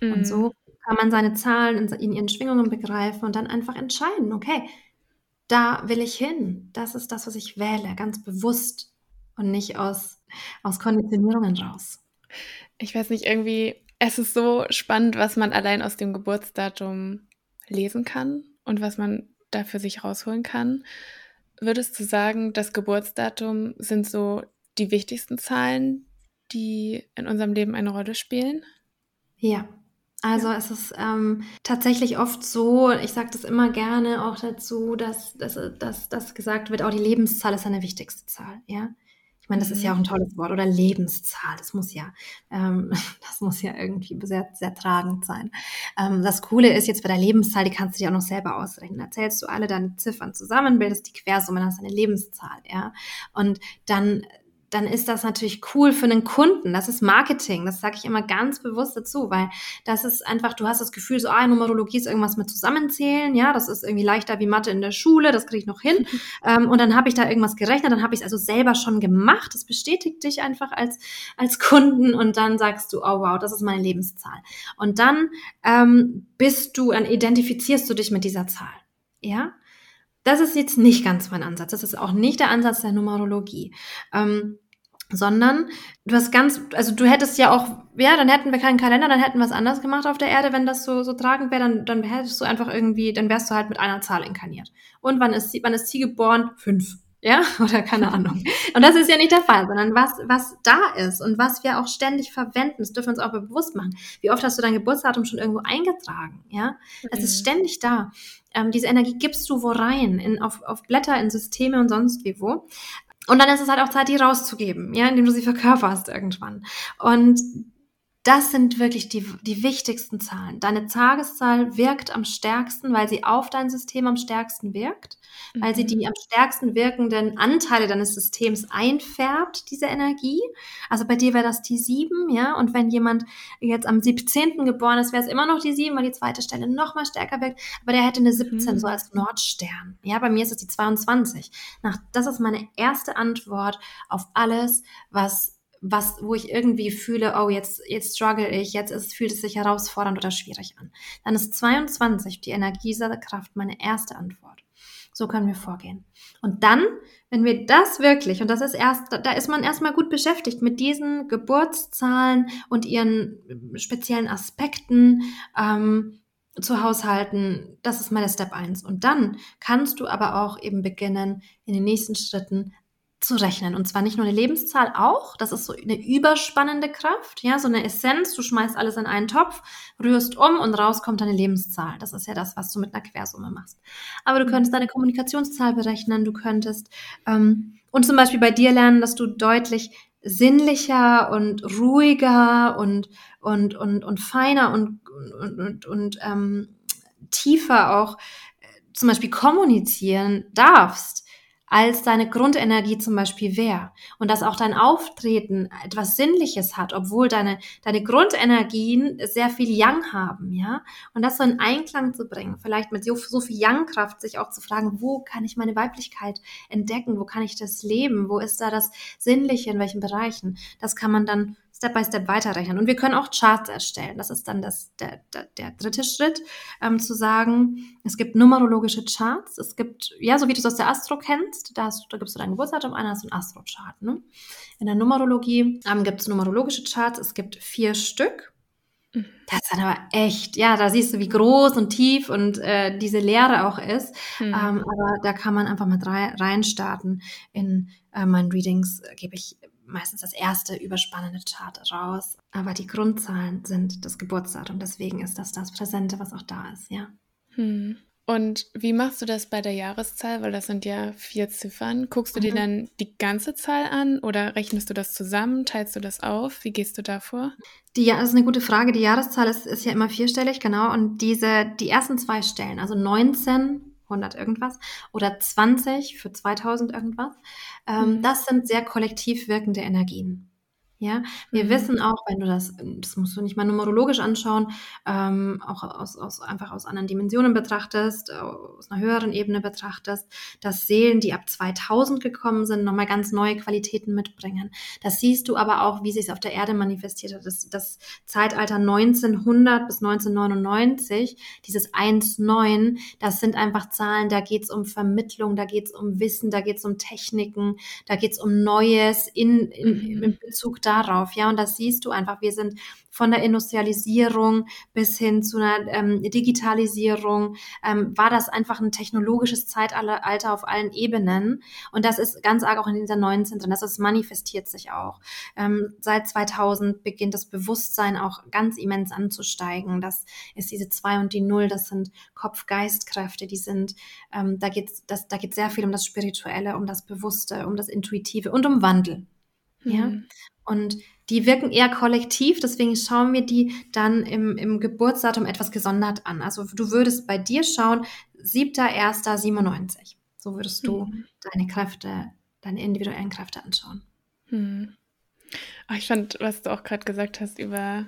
C: Mhm. Und so kann man seine Zahlen in, in ihren Schwingungen begreifen und dann einfach entscheiden, okay, da will ich hin. Das ist das, was ich wähle, ganz bewusst und nicht aus, aus Konditionierungen raus.
B: Ich weiß nicht, irgendwie, es ist so spannend, was man allein aus dem Geburtsdatum lesen kann und was man da für sich rausholen kann. Würdest du sagen, das Geburtsdatum sind so die wichtigsten Zahlen, die in unserem Leben eine Rolle spielen?
C: Ja. Also es ist ähm, tatsächlich oft so, ich sage das immer gerne auch dazu, dass, dass, dass, dass gesagt wird, auch die Lebenszahl ist eine wichtigste Zahl. Ja? Ich meine, das ist ja auch ein mhm. tolles Wort oder Lebenszahl. Das muss ja, ähm, *laughs* das muss ja irgendwie sehr, sehr tragend sein. Ähm, das Coole ist jetzt bei der Lebenszahl, die kannst du dir auch noch selber ausrechnen. Da zählst du alle deine Ziffern zusammen, bildest die Quersumme, dann hast du eine Lebenszahl, ja. Und dann dann ist das natürlich cool für einen Kunden. Das ist Marketing. Das sage ich immer ganz bewusst dazu, weil das ist einfach, du hast das Gefühl, so, ah, Numerologie ist irgendwas mit Zusammenzählen, ja, das ist irgendwie leichter wie Mathe in der Schule, das kriege ich noch hin. *laughs* ähm, und dann habe ich da irgendwas gerechnet, dann habe ich es also selber schon gemacht. Das bestätigt dich einfach als, als Kunden und dann sagst du, oh wow, das ist meine Lebenszahl. Und dann ähm, bist du, dann identifizierst du dich mit dieser Zahl. Ja, das ist jetzt nicht ganz mein Ansatz. Das ist auch nicht der Ansatz der Numerologie. Ähm, sondern du hast ganz, also du hättest ja auch, ja, dann hätten wir keinen Kalender, dann hätten wir was anders gemacht auf der Erde, wenn das so, so tragend wäre, dann, dann hättest du einfach irgendwie, dann wärst du halt mit einer Zahl inkarniert. Und wann ist sie, wann ist sie geboren? Fünf. Ja, *laughs* oder keine Ahnung. Und das ist ja nicht der Fall, sondern was, was da ist und was wir auch ständig verwenden, das dürfen wir uns auch bewusst machen. Wie oft hast du dein Geburtsdatum schon irgendwo eingetragen? Ja, es mhm. ist ständig da. Ähm, diese Energie gibst du wo rein, in, auf, auf Blätter, in Systeme und sonst wie wo. Und dann ist es halt auch Zeit, die rauszugeben, ja, indem du sie verkörperst irgendwann. Und das sind wirklich die, die wichtigsten Zahlen. Deine Tageszahl wirkt am stärksten, weil sie auf dein System am stärksten wirkt. Weil sie die mhm. am stärksten wirkenden Anteile deines Systems einfärbt, diese Energie. Also bei dir wäre das die 7, ja, und wenn jemand jetzt am 17. geboren ist, wäre es immer noch die 7, weil die zweite Stelle noch mal stärker wirkt, aber der hätte eine 17 mhm. so als Nordstern. Ja, bei mir ist es die 22. Nach, das ist meine erste Antwort auf alles, was was, wo ich irgendwie fühle, oh, jetzt, jetzt struggle ich, jetzt ist, fühlt es sich herausfordernd oder schwierig an. Dann ist 22 die Energiekraft meine erste Antwort. So können wir vorgehen. Und dann, wenn wir das wirklich, und das ist erst, da ist man erstmal gut beschäftigt mit diesen Geburtszahlen und ihren speziellen Aspekten, ähm, zu haushalten, das ist meine Step 1. Und dann kannst du aber auch eben beginnen, in den nächsten Schritten zu rechnen. Und zwar nicht nur eine Lebenszahl auch, das ist so eine überspannende Kraft, ja, so eine Essenz, du schmeißt alles in einen Topf, rührst um und raus kommt deine Lebenszahl. Das ist ja das, was du mit einer Quersumme machst. Aber du könntest deine Kommunikationszahl berechnen, du könntest ähm, und zum Beispiel bei dir lernen, dass du deutlich sinnlicher und ruhiger und, und, und, und feiner und, und, und, und ähm, tiefer auch äh, zum Beispiel kommunizieren darfst als deine Grundenergie zum Beispiel wäre. Und dass auch dein Auftreten etwas Sinnliches hat, obwohl deine, deine Grundenergien sehr viel Yang haben, ja. Und das so in Einklang zu bringen, vielleicht mit so, so viel Yang-Kraft, sich auch zu fragen, wo kann ich meine Weiblichkeit entdecken? Wo kann ich das leben? Wo ist da das Sinnliche? In welchen Bereichen? Das kann man dann Step by Step weiterrechnen. Und wir können auch Charts erstellen. Das ist dann das, der, der, der dritte Schritt, ähm, zu sagen, es gibt numerologische Charts. Es gibt, ja, so wie du es aus der Astro kennst, da, hast, da gibst du dein Geburtsdatum ein, hast du einen Astro-Chart. Ne? In der Numerologie ähm, gibt es numerologische Charts. Es gibt vier Stück. Mhm. Das ist dann aber echt, ja, da siehst du, wie groß und tief und äh, diese Lehre auch ist. Mhm. Ähm, aber da kann man einfach mal reinstarten. In äh, meinen Readings gebe ich meistens das erste überspannende Chart raus. Aber die Grundzahlen sind das Geburtsdatum. Deswegen ist das das Präsente, was auch da ist, ja.
B: Hm. Und wie machst du das bei der Jahreszahl? Weil das sind ja vier Ziffern. Guckst du mhm. dir dann die ganze Zahl an oder rechnest du das zusammen? Teilst du das auf? Wie gehst du da vor?
C: Die, das ist eine gute Frage. Die Jahreszahl ist, ist ja immer vierstellig, genau. Und diese, die ersten zwei Stellen, also 19 100 irgendwas oder 20 für 2000 irgendwas. Ähm, mhm. Das sind sehr kollektiv wirkende Energien. Ja, wir mhm. wissen auch, wenn du das, das musst du nicht mal numerologisch anschauen, ähm, auch aus, aus, einfach aus anderen Dimensionen betrachtest, aus einer höheren Ebene betrachtest, dass Seelen, die ab 2000 gekommen sind, nochmal ganz neue Qualitäten mitbringen. Das siehst du aber auch, wie sich es auf der Erde manifestiert hat. Das, das Zeitalter 1900 bis 1999, dieses 1,9, das sind einfach Zahlen, da geht es um Vermittlung, da geht es um Wissen, da geht es um Techniken, da geht es um Neues in, in, mhm. in Bezug darauf, ja, und das siehst du einfach. Wir sind von der Industrialisierung bis hin zu einer ähm, Digitalisierung, ähm, war das einfach ein technologisches Zeitalter auf allen Ebenen. Und das ist ganz arg auch in dieser 19 drin. Das ist, manifestiert sich auch. Ähm, seit 2000 beginnt das Bewusstsein auch ganz immens anzusteigen. Das ist diese 2 und die 0, das sind Kopf-Geist-Kräfte, die sind, ähm, da geht es da geht sehr viel um das Spirituelle, um das Bewusste, um das Intuitive und um Wandel. Ja. Mhm. Und die wirken eher kollektiv, deswegen schauen wir die dann im, im Geburtsdatum etwas gesondert an. Also du würdest bei dir schauen, 7.1.97. So würdest du mhm. deine Kräfte, deine individuellen Kräfte anschauen.
B: Mhm. Ich fand, was du auch gerade gesagt hast über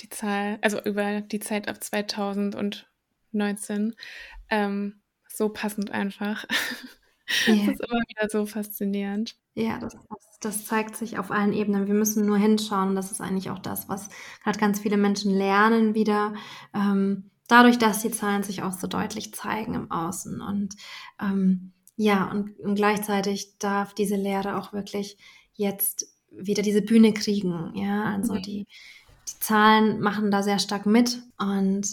B: die Zahl, also über die Zeit ab 2019, ähm, so passend einfach. *laughs* Yeah. Das ist immer wieder so faszinierend.
C: Ja, das, das, zeigt sich auf allen Ebenen. Wir müssen nur hinschauen. Und das ist eigentlich auch das, was gerade ganz viele Menschen lernen wieder. Ähm, dadurch, dass die Zahlen sich auch so deutlich zeigen im Außen. Und ähm, ja, und, und gleichzeitig darf diese Lehre auch wirklich jetzt wieder diese Bühne kriegen. Ja, also mhm. die, die Zahlen machen da sehr stark mit. Und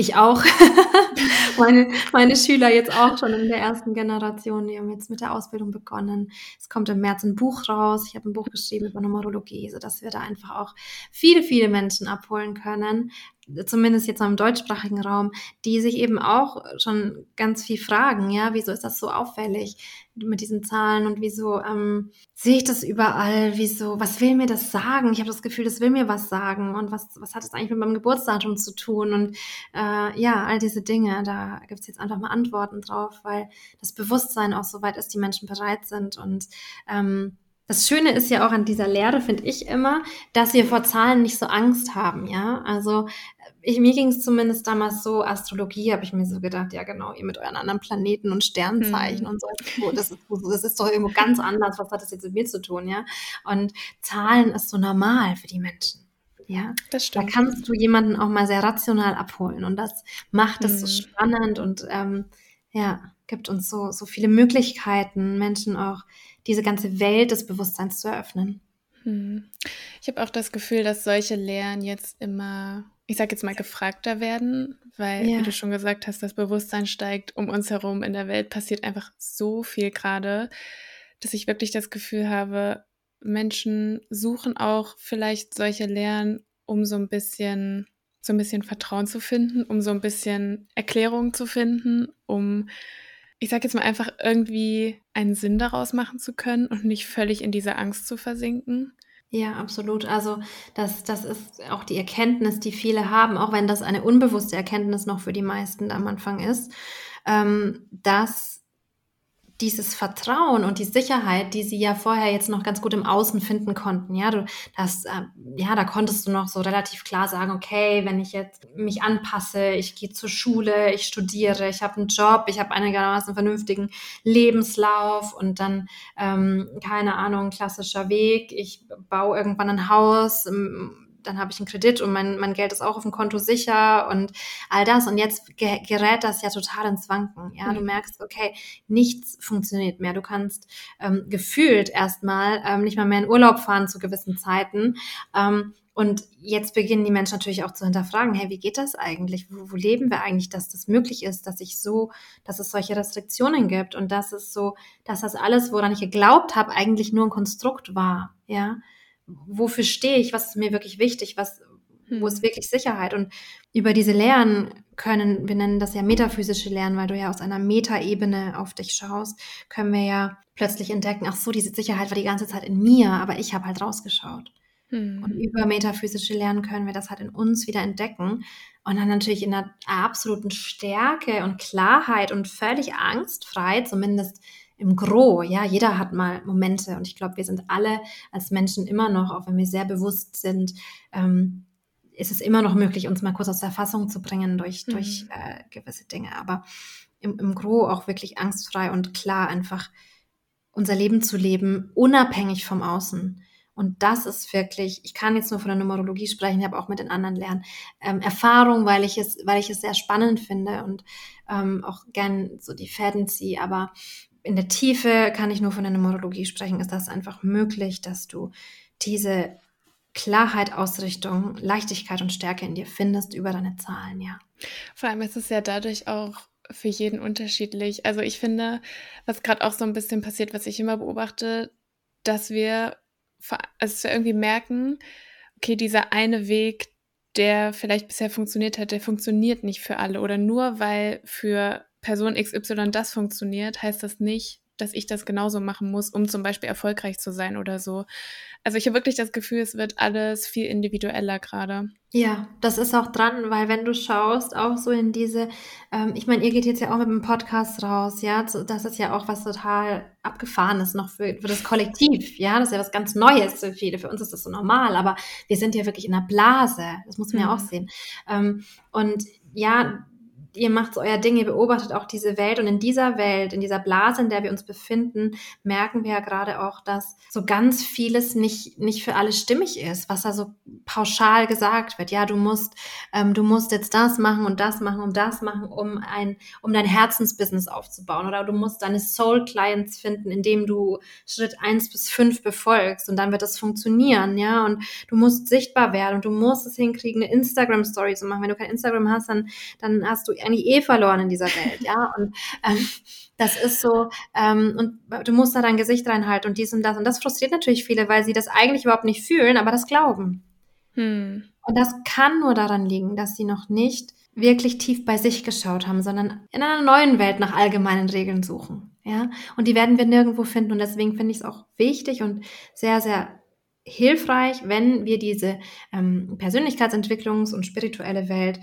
C: ich auch. *laughs* meine, meine Schüler jetzt auch schon in der ersten Generation, die haben jetzt mit der Ausbildung begonnen. Es kommt im März ein Buch raus. Ich habe ein Buch geschrieben über Numerologie, sodass wir da einfach auch viele, viele Menschen abholen können. Zumindest jetzt im deutschsprachigen Raum, die sich eben auch schon ganz viel fragen, ja, wieso ist das so auffällig mit diesen Zahlen und wieso ähm, sehe ich das überall, wieso, was will mir das sagen? Ich habe das Gefühl, das will mir was sagen und was, was hat das eigentlich mit meinem Geburtsdatum zu tun und äh, ja, all diese Dinge, da gibt es jetzt einfach mal Antworten drauf, weil das Bewusstsein auch so weit ist, die Menschen bereit sind und ähm, das Schöne ist ja auch an dieser Lehre, finde ich immer, dass wir vor Zahlen nicht so Angst haben, ja. Also ich, mir ging es zumindest damals so, Astrologie habe ich mir so gedacht, ja genau, ihr mit euren anderen Planeten und Sternzeichen mhm. und so, das ist, das ist doch irgendwo ganz anders, was hat das jetzt mit mir zu tun, ja? Und Zahlen ist so normal für die Menschen. Ja,
B: das stimmt.
C: Da kannst du jemanden auch mal sehr rational abholen und das macht es mhm. so spannend und ähm, ja, gibt uns so, so viele Möglichkeiten, Menschen auch diese ganze Welt des Bewusstseins zu eröffnen.
B: Hm. Ich habe auch das Gefühl, dass solche Lehren jetzt immer, ich sage jetzt mal, gefragter werden, weil, ja. wie du schon gesagt hast, das Bewusstsein steigt um uns herum. In der Welt passiert einfach so viel gerade, dass ich wirklich das Gefühl habe, Menschen suchen auch vielleicht solche Lehren, um so ein bisschen, so ein bisschen Vertrauen zu finden, um so ein bisschen Erklärung zu finden, um ich sag jetzt mal einfach irgendwie einen Sinn daraus machen zu können und nicht völlig in dieser Angst zu versinken.
C: Ja, absolut. Also das, das ist auch die Erkenntnis, die viele haben, auch wenn das eine unbewusste Erkenntnis noch für die meisten am Anfang ist, ähm, dass dieses Vertrauen und die Sicherheit, die sie ja vorher jetzt noch ganz gut im Außen finden konnten. Ja, du das, äh, ja, da konntest du noch so relativ klar sagen, okay, wenn ich jetzt mich anpasse, ich gehe zur Schule, ich studiere, ich habe einen Job, ich habe einigermaßen vernünftigen Lebenslauf und dann ähm, keine Ahnung klassischer Weg. Ich baue irgendwann ein Haus dann habe ich einen Kredit und mein, mein Geld ist auch auf dem Konto sicher und all das. Und jetzt gerät das ja total ins Wanken. Ja, mhm. du merkst, okay, nichts funktioniert mehr. Du kannst ähm, gefühlt erstmal ähm, nicht mal mehr in Urlaub fahren zu gewissen Zeiten. Ähm, und jetzt beginnen die Menschen natürlich auch zu hinterfragen, hey, wie geht das eigentlich? Wo, wo, leben wir eigentlich, dass das möglich ist, dass ich so, dass es solche Restriktionen gibt und dass es so, dass das alles, woran ich geglaubt habe, eigentlich nur ein Konstrukt war, ja wofür stehe ich, was ist mir wirklich wichtig, was, wo ist hm. wirklich Sicherheit. Und über diese Lehren können, wir nennen das ja metaphysische Lernen, weil du ja aus einer Metaebene auf dich schaust, können wir ja plötzlich entdecken, ach so, diese Sicherheit war die ganze Zeit in mir, aber ich habe halt rausgeschaut. Hm. Und über metaphysische Lernen können wir das halt in uns wieder entdecken und dann natürlich in einer absoluten Stärke und Klarheit und völlig angstfrei, zumindest im Gro, ja, jeder hat mal Momente und ich glaube, wir sind alle als Menschen immer noch, auch wenn wir sehr bewusst sind, ähm, ist es immer noch möglich, uns mal kurz aus der Fassung zu bringen durch, mhm. durch äh, gewisse Dinge. Aber im, im Gro auch wirklich angstfrei und klar einfach unser Leben zu leben, unabhängig vom Außen. Und das ist wirklich, ich kann jetzt nur von der Numerologie sprechen, ich habe auch mit den anderen lernen, ähm, Erfahrung, weil ich es, weil ich es sehr spannend finde und ähm, auch gern so die Fäden ziehe. Aber in der Tiefe kann ich nur von der Numerologie sprechen, ist das einfach möglich, dass du diese Klarheit, Ausrichtung, Leichtigkeit und Stärke in dir findest über deine Zahlen, ja.
B: Vor allem ist es ja dadurch auch für jeden unterschiedlich. Also ich finde, was gerade auch so ein bisschen passiert, was ich immer beobachte, dass wir, also wir irgendwie merken, okay, dieser eine Weg, der vielleicht bisher funktioniert hat, der funktioniert nicht für alle. Oder nur weil für Person XY das funktioniert, heißt das nicht, dass ich das genauso machen muss, um zum Beispiel erfolgreich zu sein oder so. Also ich habe wirklich das Gefühl, es wird alles viel individueller gerade.
C: Ja, das ist auch dran, weil wenn du schaust, auch so in diese, ähm, ich meine, ihr geht jetzt ja auch mit dem Podcast raus, ja, das ist ja auch was total abgefahrenes noch für, für das Kollektiv, ja, das ist ja was ganz Neues für viele, für uns ist das so normal, aber wir sind ja wirklich in einer Blase, das muss man mhm. ja auch sehen. Ähm, und ja, ihr macht euer Ding, ihr beobachtet auch diese Welt und in dieser Welt, in dieser Blase, in der wir uns befinden, merken wir ja gerade auch, dass so ganz vieles nicht, nicht für alle stimmig ist, was da so pauschal gesagt wird. Ja, du musst, ähm, du musst jetzt das machen und das machen und das machen, um ein, um dein Herzensbusiness aufzubauen oder du musst deine Soul Clients finden, indem du Schritt eins bis fünf befolgst und dann wird das funktionieren, ja, und du musst sichtbar werden und du musst es hinkriegen, eine Instagram Story zu machen. Wenn du kein Instagram hast, dann, dann hast du eigentlich eh verloren in dieser Welt, ja. Und ähm, das ist so, ähm, und du musst da dein Gesicht reinhalten und dies und das. Und das frustriert natürlich viele, weil sie das eigentlich überhaupt nicht fühlen, aber das glauben. Hm. Und das kann nur daran liegen, dass sie noch nicht wirklich tief bei sich geschaut haben, sondern in einer neuen Welt nach allgemeinen Regeln suchen. Ja, und die werden wir nirgendwo finden. Und deswegen finde ich es auch wichtig und sehr, sehr hilfreich, wenn wir diese ähm, Persönlichkeitsentwicklungs- und spirituelle Welt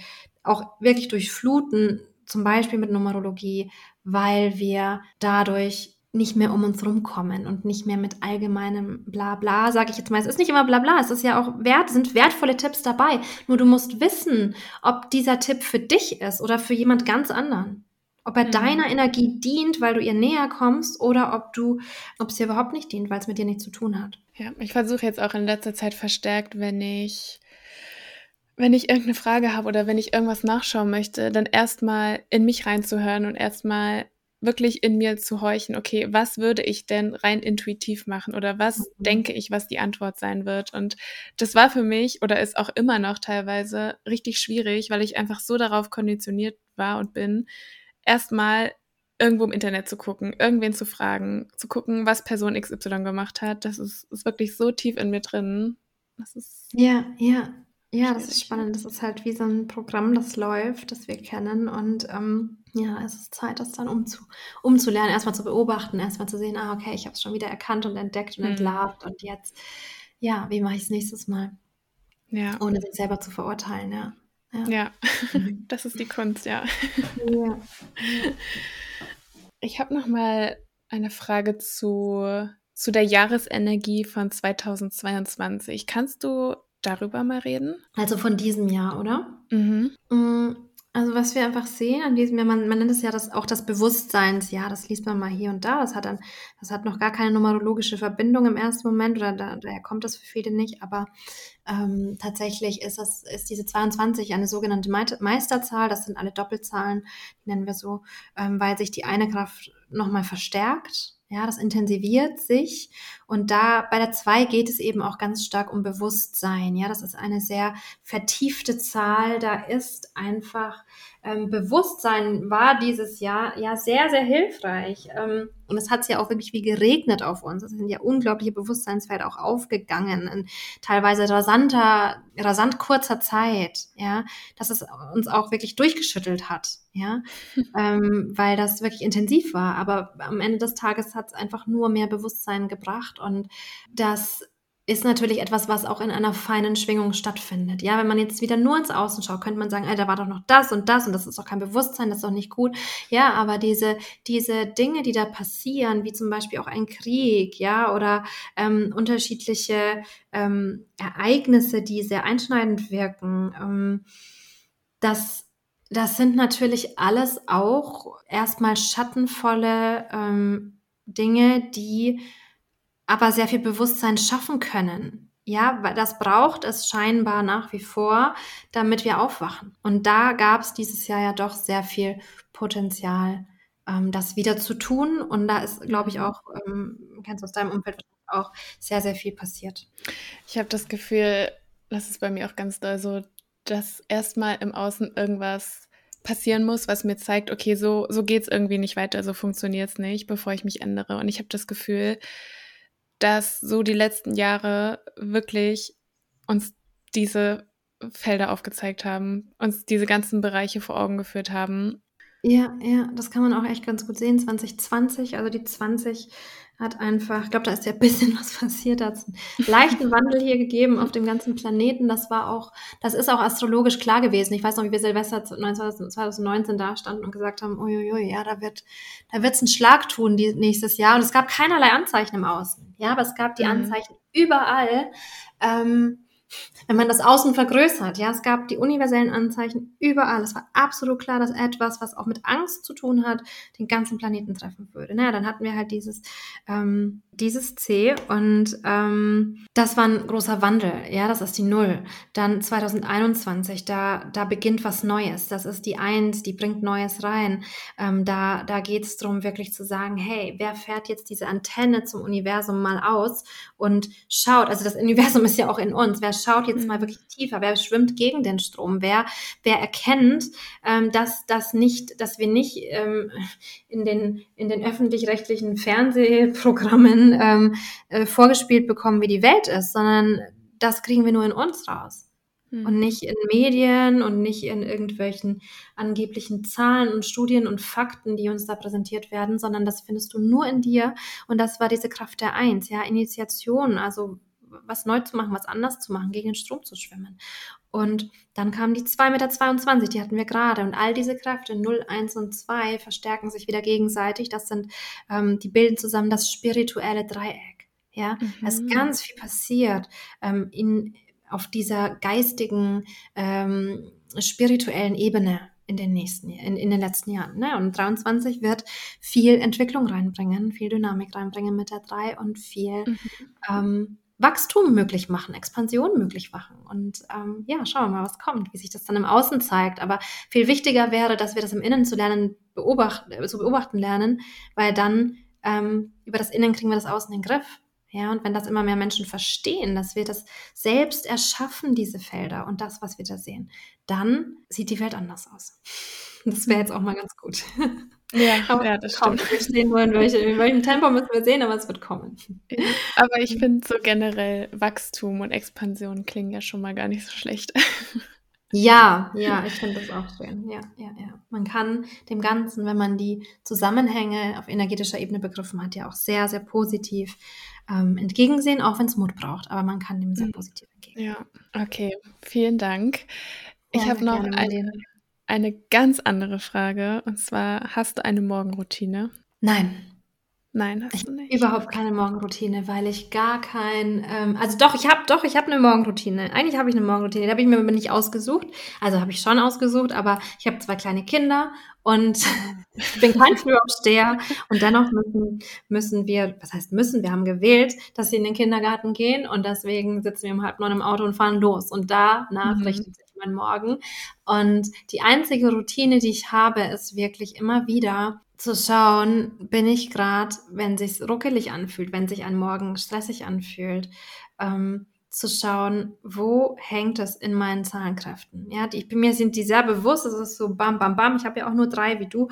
C: auch wirklich durchfluten, zum Beispiel mit Numerologie, weil wir dadurch nicht mehr um uns rumkommen und nicht mehr mit allgemeinem Blabla, sage ich jetzt mal. Es ist nicht immer Blabla, es ist ja auch wert, sind wertvolle Tipps dabei. Nur du musst wissen, ob dieser Tipp für dich ist oder für jemand ganz anderen. Ob er mhm. deiner Energie dient, weil du ihr näher kommst, oder ob du, ob es dir überhaupt nicht dient, weil es mit dir nichts zu tun hat.
B: Ja, ich versuche jetzt auch in letzter Zeit verstärkt, wenn ich wenn ich irgendeine Frage habe oder wenn ich irgendwas nachschauen möchte, dann erstmal in mich reinzuhören und erstmal wirklich in mir zu horchen, okay, was würde ich denn rein intuitiv machen oder was mhm. denke ich, was die Antwort sein wird? Und das war für mich oder ist auch immer noch teilweise richtig schwierig, weil ich einfach so darauf konditioniert war und bin, erstmal irgendwo im Internet zu gucken, irgendwen zu fragen, zu gucken, was Person XY gemacht hat. Das ist, ist wirklich so tief in mir drin. Das ist
C: ja, ja. Ja, das ist spannend. Das ist halt wie so ein Programm, das läuft, das wir kennen. Und ähm, ja, es ist Zeit, das dann umzu, umzulernen, erstmal zu beobachten, erstmal zu sehen, ah, okay, ich habe es schon wieder erkannt und entdeckt und mhm. entlarvt. Und jetzt, ja, wie mache ich es nächstes Mal? Ja. Ohne sich selber zu verurteilen, ja.
B: Ja, ja. Mhm. *laughs* das ist die Kunst, ja. ja. Ich habe noch mal eine Frage zu, zu der Jahresenergie von 2022. Kannst du darüber mal reden?
C: Also von diesem Jahr, oder? Mhm. Mm, also was wir einfach sehen an diesem Jahr, man, man nennt es ja das, auch das Bewusstseinsjahr, das liest man mal hier und da. Das hat dann, das hat noch gar keine numerologische Verbindung im ersten Moment oder da, daher kommt das für viele nicht, aber ähm, tatsächlich ist das, ist diese 22 eine sogenannte Meisterzahl, das sind alle Doppelzahlen, die nennen wir so, ähm, weil sich die eine Kraft nochmal verstärkt ja, das intensiviert sich. Und da bei der 2 geht es eben auch ganz stark um Bewusstsein. Ja, das ist eine sehr vertiefte Zahl. Da ist einfach ähm, Bewusstsein war dieses Jahr ja sehr, sehr hilfreich. Ähm, und es hat ja auch wirklich wie geregnet auf uns. Es sind ja unglaubliche Bewusstseinsfelder auch aufgegangen in teilweise rasanter, rasant kurzer Zeit, ja, dass es uns auch wirklich durchgeschüttelt hat, ja, *laughs* ähm, weil das wirklich intensiv war. Aber am Ende des Tages hat es einfach nur mehr Bewusstsein gebracht und das ist natürlich etwas, was auch in einer feinen Schwingung stattfindet. Ja, wenn man jetzt wieder nur ins Außen schaut, könnte man sagen, ey, da war doch noch das und das und das ist doch kein Bewusstsein, das ist doch nicht gut. Ja, aber diese, diese Dinge, die da passieren, wie zum Beispiel auch ein Krieg, ja, oder ähm, unterschiedliche ähm, Ereignisse, die sehr einschneidend wirken, ähm, das, das sind natürlich alles auch erstmal schattenvolle ähm, Dinge, die aber sehr viel Bewusstsein schaffen können. Ja, weil das braucht es scheinbar nach wie vor, damit wir aufwachen. Und da gab es dieses Jahr ja doch sehr viel Potenzial, ähm, das wieder zu tun. Und da ist, glaube ich, auch, ähm, kennst du aus deinem Umfeld auch sehr, sehr viel passiert.
B: Ich habe das Gefühl, das ist bei mir auch ganz doll so, dass erstmal im Außen irgendwas passieren muss, was mir zeigt, okay, so, so geht es irgendwie nicht weiter, so funktioniert es nicht, bevor ich mich ändere. Und ich habe das Gefühl, dass so die letzten Jahre wirklich uns diese Felder aufgezeigt haben, uns diese ganzen Bereiche vor Augen geführt haben.
C: Ja, ja, das kann man auch echt ganz gut sehen. 2020, also die 20 hat einfach, ich glaube, da ist ja ein bisschen *laughs* was passiert, da hat es einen leichten Wandel hier gegeben auf dem ganzen Planeten. Das war auch, das ist auch astrologisch klar gewesen. Ich weiß noch, wie wir Silvester 2019 da standen und gesagt haben, uiuiui, ja, da wird, da wird's einen Schlag tun nächstes Jahr. Und es gab keinerlei Anzeichen im Außen. Ja, aber es gab die mhm. Anzeichen überall. Ähm, wenn man das Außen vergrößert, ja, es gab die universellen Anzeichen überall. Es war absolut klar, dass etwas, was auch mit Angst zu tun hat, den ganzen Planeten treffen würde. Naja, dann hatten wir halt dieses, ähm, dieses C und ähm, das war ein großer Wandel, ja, das ist die Null. Dann 2021, da, da beginnt was Neues. Das ist die Eins, die bringt Neues rein. Ähm, da da geht es darum, wirklich zu sagen, hey, wer fährt jetzt diese Antenne zum Universum mal aus und schaut, also das Universum *laughs* ist ja auch in uns, wer schaut jetzt mal mhm. wirklich tiefer, wer schwimmt gegen den Strom, wer, wer erkennt, ähm, dass, dass, nicht, dass wir nicht ähm, in den, in den öffentlich-rechtlichen Fernsehprogrammen ähm, äh, vorgespielt bekommen, wie die Welt ist, sondern das kriegen wir nur in uns raus. Mhm. Und nicht in Medien und nicht in irgendwelchen angeblichen Zahlen und Studien und Fakten, die uns da präsentiert werden, sondern das findest du nur in dir. Und das war diese Kraft der Eins, ja, Initiation, also was neu zu machen, was anders zu machen, gegen den Strom zu schwimmen. Und dann kamen die 2,22 Meter, die hatten wir gerade. Und all diese Kräfte, 0, 1 und 2, verstärken sich wieder gegenseitig. Das sind, ähm, die bilden zusammen das spirituelle Dreieck. Ja, mhm. es ist ganz viel passiert ähm, in, auf dieser geistigen, ähm, spirituellen Ebene in den nächsten, in, in den letzten Jahren. Ne? Und 23 wird viel Entwicklung reinbringen, viel Dynamik reinbringen mit der 3 und viel mhm. ähm, Wachstum möglich machen, Expansion möglich machen. Und ähm, ja, schauen wir mal, was kommt, wie sich das dann im Außen zeigt. Aber viel wichtiger wäre, dass wir das im Innen zu lernen, beobachten, äh, zu beobachten lernen, weil dann ähm, über das Innen kriegen wir das Außen in den Griff. Ja, und wenn das immer mehr Menschen verstehen, dass wir das selbst erschaffen, diese Felder und das, was wir da sehen, dann sieht die Welt anders aus. Das wäre jetzt auch mal ganz gut.
B: Ja, *laughs* aber ja das stimmt.
C: Wir nur in, welche, in welchem Tempo müssen wir sehen, aber es wird kommen.
B: Aber ich finde so generell Wachstum und Expansion klingen ja schon mal gar nicht so schlecht.
C: Ja, *laughs* ja, ich finde das auch schön. Ja, ja, ja. Man kann dem Ganzen, wenn man die Zusammenhänge auf energetischer Ebene begriffen hat, ja auch sehr, sehr positiv ähm, entgegensehen, auch wenn es Mut braucht. Aber man kann dem sehr mhm. positiv entgegensehen.
B: Ja, okay. Vielen Dank. Ich habe noch eine, eine ganz andere Frage. Und zwar, hast du eine Morgenroutine?
C: Nein.
B: Nein,
C: hast ich du nicht. Überhaupt keine Morgenroutine, weil ich gar kein, ähm, also doch, ich habe doch, ich habe eine Morgenroutine. Eigentlich habe ich eine Morgenroutine, die habe ich mir aber nicht ausgesucht. Also habe ich schon ausgesucht, aber ich habe zwei kleine Kinder und *laughs* ich bin kein Frühaufsteher und dennoch müssen, müssen wir, was heißt müssen, wir haben gewählt, dass sie in den Kindergarten gehen und deswegen sitzen wir um halb neun im Auto und fahren los und danach mhm. richtet sich mein Morgen. Und die einzige Routine, die ich habe, ist wirklich immer wieder zu schauen, bin ich gerade, wenn sich ruckelig anfühlt, wenn sich ein Morgen stressig anfühlt, ähm, zu schauen, wo hängt es in meinen Zahlenkräften. Ja, die, mir sind die sehr bewusst, es ist so bam, bam, bam. Ich habe ja auch nur drei wie du.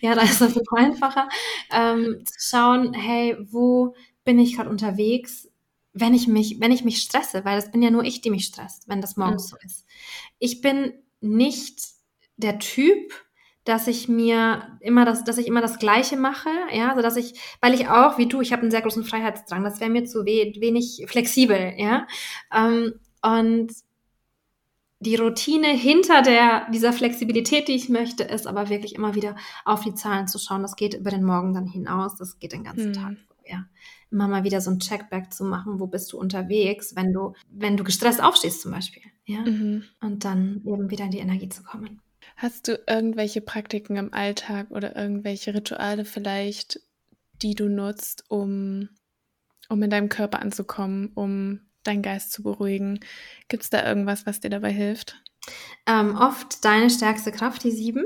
C: ja, da ist das einfacher. Ähm, zu schauen, hey, wo bin ich gerade unterwegs, wenn ich mich, wenn ich mich stresse, weil das bin ja nur ich, die mich stresst, wenn das morgens mhm. so ist. Ich bin nicht der Typ, dass ich mir immer das, dass ich immer das Gleiche mache, ja, so dass ich, weil ich auch, wie du, ich habe einen sehr großen Freiheitsdrang, das wäre mir zu we wenig flexibel, ja, ähm, und die Routine hinter der, dieser Flexibilität, die ich möchte, ist aber wirklich immer wieder auf die Zahlen zu schauen. Das geht über den Morgen dann hinaus, das geht den ganzen hm. Tag ja. Immer mal wieder so ein Checkback zu machen, wo bist du unterwegs, wenn du, wenn du gestresst aufstehst zum Beispiel, ja. Mhm. Und dann eben wieder in die Energie zu kommen.
B: Hast du irgendwelche Praktiken im Alltag oder irgendwelche Rituale vielleicht, die du nutzt, um, um in deinem Körper anzukommen, um deinen Geist zu beruhigen? Gibt es da irgendwas, was dir dabei hilft?
C: Ähm, oft deine stärkste Kraft, die sieben.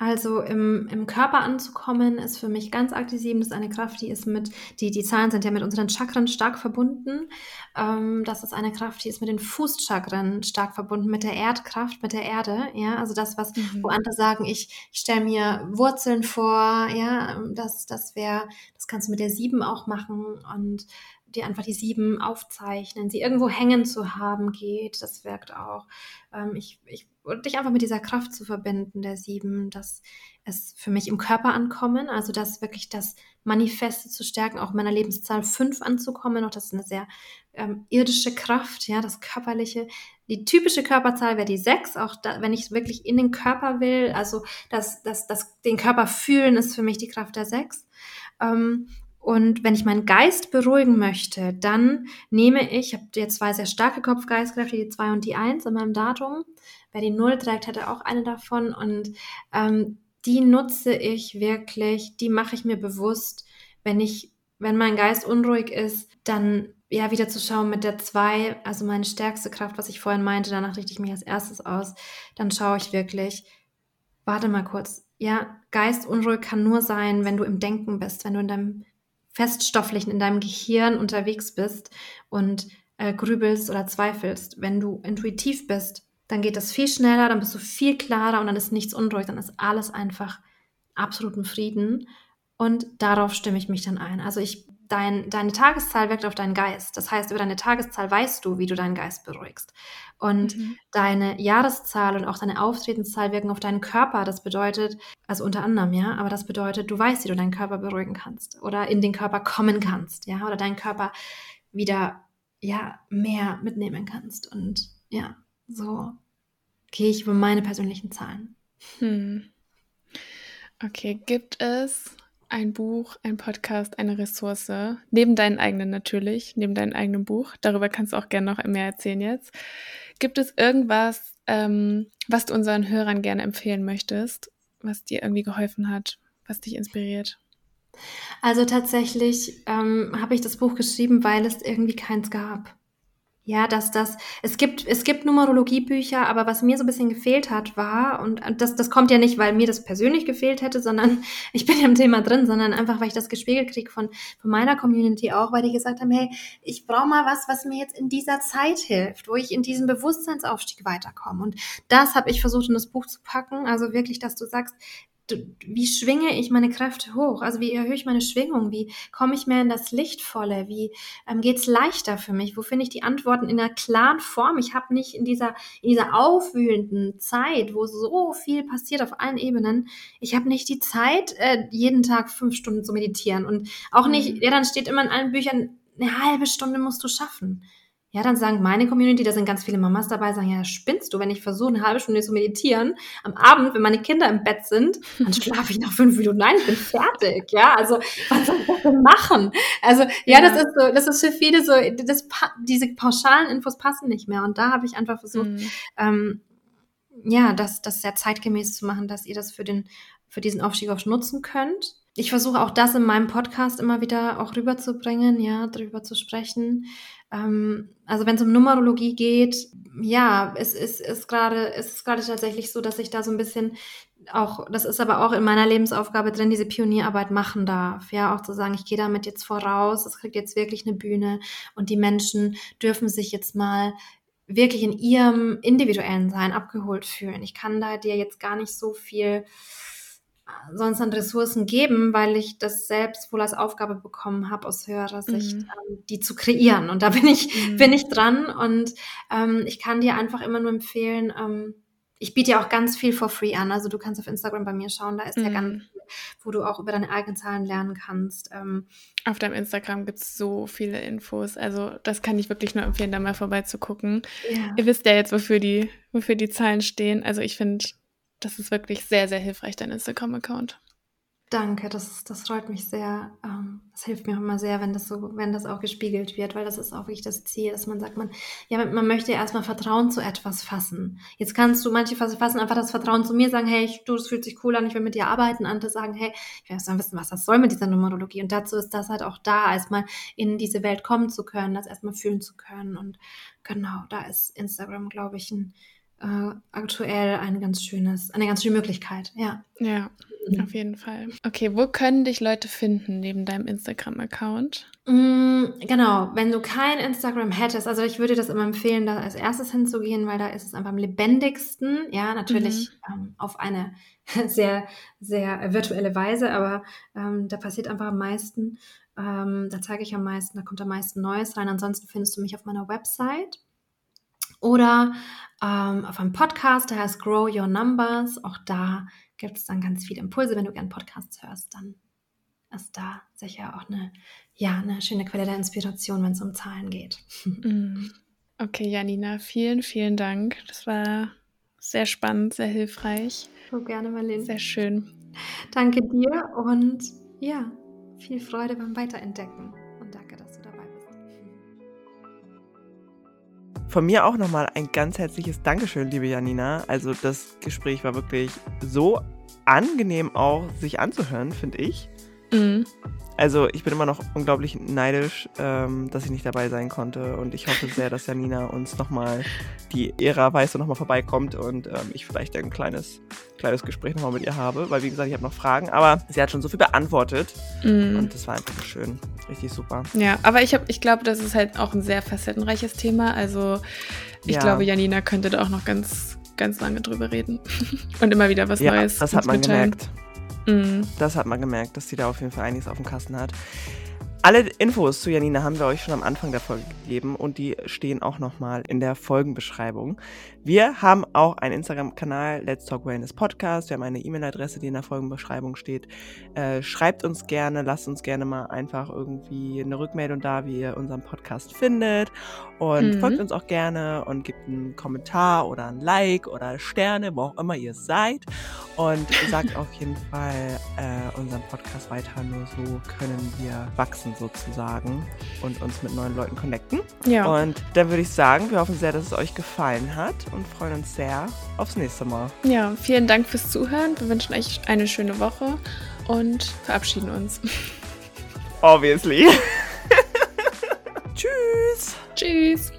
C: Also im, im Körper anzukommen, ist für mich ganz arg die sieben. Das ist eine Kraft, die ist mit, die, die Zahlen sind ja mit unseren Chakren stark verbunden. Ähm, das ist eine Kraft, die ist mit den Fußchakren stark verbunden, mit der Erdkraft, mit der Erde. Ja, also das, was, mhm. wo andere sagen, ich, ich stelle mir Wurzeln vor, ja, das, das wäre, das kannst du mit der sieben auch machen und dir einfach die sieben aufzeichnen, sie irgendwo hängen zu haben geht, das wirkt auch. Ähm, ich, ich dich einfach mit dieser Kraft zu verbinden, der sieben, dass es für mich im Körper ankommen, also das wirklich das Manifeste zu stärken, auch meiner Lebenszahl fünf anzukommen, auch das ist eine sehr ähm, irdische Kraft, ja, das körperliche. Die typische Körperzahl wäre die sechs, auch da, wenn ich wirklich in den Körper will, also das, das, das, den Körper fühlen, ist für mich die Kraft der sechs. Ähm, und wenn ich meinen Geist beruhigen möchte, dann nehme ich, ich habe jetzt zwei sehr starke Kopfgeistkräfte, die zwei und die eins in meinem Datum. Wer die Null trägt, hatte auch eine davon. Und ähm, die nutze ich wirklich, die mache ich mir bewusst, wenn ich, wenn mein Geist unruhig ist, dann ja wieder zu schauen mit der zwei, also meine stärkste Kraft, was ich vorhin meinte, danach richte ich mich als erstes aus, dann schaue ich wirklich, warte mal kurz, ja, Geist unruhig kann nur sein, wenn du im Denken bist, wenn du in deinem Feststofflichen, in deinem Gehirn unterwegs bist und äh, grübelst oder zweifelst. Wenn du intuitiv bist, dann geht das viel schneller, dann bist du viel klarer und dann ist nichts unruhig, dann ist alles einfach absoluten Frieden. Und darauf stimme ich mich dann ein. Also ich dein, deine Tageszahl wirkt auf deinen Geist. Das heißt, über deine Tageszahl weißt du, wie du deinen Geist beruhigst. Und mhm. deine Jahreszahl und auch deine Auftretenszahl wirken auf deinen Körper. Das bedeutet, also unter anderem, ja, aber das bedeutet, du weißt, wie du deinen Körper beruhigen kannst oder in den Körper kommen kannst, ja, oder deinen Körper wieder, ja, mehr mitnehmen kannst. Und ja, so gehe ich über meine persönlichen Zahlen. Hm.
B: Okay, gibt es ein Buch, ein Podcast, eine Ressource, neben deinen eigenen natürlich, neben deinem eigenen Buch, darüber kannst du auch gerne noch mehr erzählen jetzt. Gibt es irgendwas, ähm, was du unseren Hörern gerne empfehlen möchtest, was dir irgendwie geholfen hat, was dich inspiriert?
C: Also tatsächlich ähm, habe ich das Buch geschrieben, weil es irgendwie keins gab. Ja, dass das, es gibt, es gibt Numerologiebücher, aber was mir so ein bisschen gefehlt hat, war, und das, das kommt ja nicht, weil mir das persönlich gefehlt hätte, sondern *laughs* ich bin ja im Thema drin, sondern einfach, weil ich das gespiegelt kriege von, von meiner Community auch, weil die gesagt haben, hey, ich brauche mal was, was mir jetzt in dieser Zeit hilft, wo ich in diesem Bewusstseinsaufstieg weiterkomme. Und das habe ich versucht, in das Buch zu packen. Also wirklich, dass du sagst, wie schwinge ich meine Kräfte hoch? Also wie erhöhe ich meine Schwingung? Wie komme ich mehr in das Lichtvolle? Wie ähm, geht es leichter für mich? Wo finde ich die Antworten in einer klaren Form? Ich habe nicht in dieser, in dieser aufwühlenden Zeit, wo so viel passiert auf allen Ebenen, ich habe nicht die Zeit, äh, jeden Tag fünf Stunden zu meditieren. Und auch nicht, mhm. ja, dann steht immer in allen Büchern, eine halbe Stunde musst du schaffen. Ja, dann sagen meine Community, da sind ganz viele Mamas dabei, sagen, ja, spinnst du, wenn ich versuche, eine halbe Stunde zu meditieren, am Abend, wenn meine Kinder im Bett sind, dann schlafe ich nach fünf Minuten. Nein, ich bin fertig, ja, also, was soll ich das denn machen? Also, ja, ja, das ist so, das ist für viele so, das, diese pauschalen Infos passen nicht mehr und da habe ich einfach versucht, mhm. ähm, ja, das, das sehr zeitgemäß zu machen, dass ihr das für den, für diesen Aufstieg auch nutzen könnt. Ich versuche auch das in meinem Podcast immer wieder auch rüberzubringen, ja, darüber zu sprechen. Ähm, also wenn es um Numerologie geht, ja, es ist, ist gerade, es ist gerade tatsächlich so, dass ich da so ein bisschen auch, das ist aber auch in meiner Lebensaufgabe drin, diese Pionierarbeit machen darf. Ja, auch zu sagen, ich gehe damit jetzt voraus, es kriegt jetzt wirklich eine Bühne und die Menschen dürfen sich jetzt mal wirklich in ihrem individuellen Sein abgeholt fühlen. Ich kann da dir jetzt gar nicht so viel sonst an Ressourcen geben, weil ich das selbst wohl als Aufgabe bekommen habe, aus höherer Sicht, mhm. ähm, die zu kreieren. Und da bin ich, mhm. bin ich dran und ähm, ich kann dir einfach immer nur empfehlen, ähm, ich biete ja auch ganz viel for free an. Also du kannst auf Instagram bei mir schauen, da ist mhm. ja ganz viel, wo du auch über deine eigenen Zahlen lernen kannst. Ähm,
B: auf deinem Instagram gibt es so viele Infos. Also das kann ich wirklich nur empfehlen, da mal vorbeizugucken. Ja. Ihr wisst ja jetzt, wofür die, wofür die Zahlen stehen. Also ich finde, das ist wirklich sehr, sehr hilfreich, dein Instagram-Account.
C: Danke, das, das freut mich sehr. Ähm, das hilft mir auch immer sehr, wenn das so, wenn das auch gespiegelt wird, weil das ist auch wirklich das Ziel, dass man sagt, man, ja, man möchte erstmal Vertrauen zu etwas fassen. Jetzt kannst du manche fassen einfach das Vertrauen zu mir, sagen, hey, ich, du, das fühlt sich cool an, ich will mit dir arbeiten, andere sagen, hey, ich will erst mal wissen, was das soll mit dieser Numerologie. Und dazu ist das halt auch da, erstmal in diese Welt kommen zu können, das erstmal fühlen zu können. Und genau, da ist Instagram, glaube ich, ein äh, aktuell ein ganz schönes, eine ganz schöne Möglichkeit, ja.
B: Ja, mhm. auf jeden Fall. Okay, wo können dich Leute finden neben deinem Instagram-Account?
C: Mm, genau, wenn du kein Instagram hättest, also ich würde das immer empfehlen, da als erstes hinzugehen, weil da ist es einfach am lebendigsten, ja, natürlich mhm. ähm, auf eine *laughs* sehr, sehr virtuelle Weise, aber ähm, da passiert einfach am meisten. Ähm, da zeige ich am meisten, da kommt am meisten Neues rein. Ansonsten findest du mich auf meiner Website oder ähm, auf einem Podcast, der heißt Grow Your Numbers. Auch da gibt es dann ganz viele Impulse. Wenn du gern Podcasts hörst, dann ist da sicher auch eine, ja, eine schöne Quelle der Inspiration, wenn es um Zahlen geht. *laughs*
B: Mm. Okay, Janina, vielen, vielen Dank. Das war sehr spannend, sehr hilfreich.
C: So gerne, Marlene.
B: Sehr schön.
C: Danke dir und ja, viel Freude beim Weiterentdecken.
A: Von mir auch nochmal ein ganz herzliches Dankeschön, liebe Janina. Also das Gespräch war wirklich so angenehm auch sich anzuhören, finde ich. Mhm. Also ich bin immer noch unglaublich neidisch, ähm, dass ich nicht dabei sein konnte und ich hoffe sehr, dass Janina uns nochmal die Ära weiß und nochmal vorbeikommt und ähm, ich vielleicht ein kleines, kleines Gespräch nochmal mit ihr habe, weil wie gesagt, ich habe noch Fragen, aber sie hat schon so viel beantwortet mhm. und das war einfach schön, richtig super.
B: Ja, aber ich, ich glaube, das ist halt auch ein sehr facettenreiches Thema, also ich ja. glaube, Janina könnte da auch noch ganz, ganz lange drüber reden *laughs* und immer wieder was
A: ja,
B: Neues.
A: das hat man mitteilen. gemerkt. Mhm. Das hat man gemerkt, dass sie da auf jeden Fall einiges auf dem Kasten hat. Alle Infos zu Janina haben wir euch schon am Anfang der Folge gegeben und die stehen auch nochmal in der Folgenbeschreibung. Wir haben auch einen Instagram-Kanal, Let's Talk Wellness Podcast. Wir haben eine E-Mail-Adresse, die in der Folgenbeschreibung steht. Äh, schreibt uns gerne, lasst uns gerne mal einfach irgendwie eine Rückmeldung da, wie ihr unseren Podcast findet. Und mhm. folgt uns auch gerne und gebt einen Kommentar oder ein Like oder Sterne, wo auch immer ihr seid. Und *laughs* sagt auf jeden Fall äh, unseren Podcast weiter. Nur so können wir wachsen sozusagen und uns mit neuen Leuten connecten. Ja. Und dann würde ich sagen, wir hoffen sehr, dass es euch gefallen hat und freuen uns sehr aufs nächste Mal.
B: Ja, vielen Dank fürs Zuhören. Wir wünschen euch eine schöne Woche und verabschieden uns.
A: Obviously. *laughs* Tschüss.
B: Tschüss.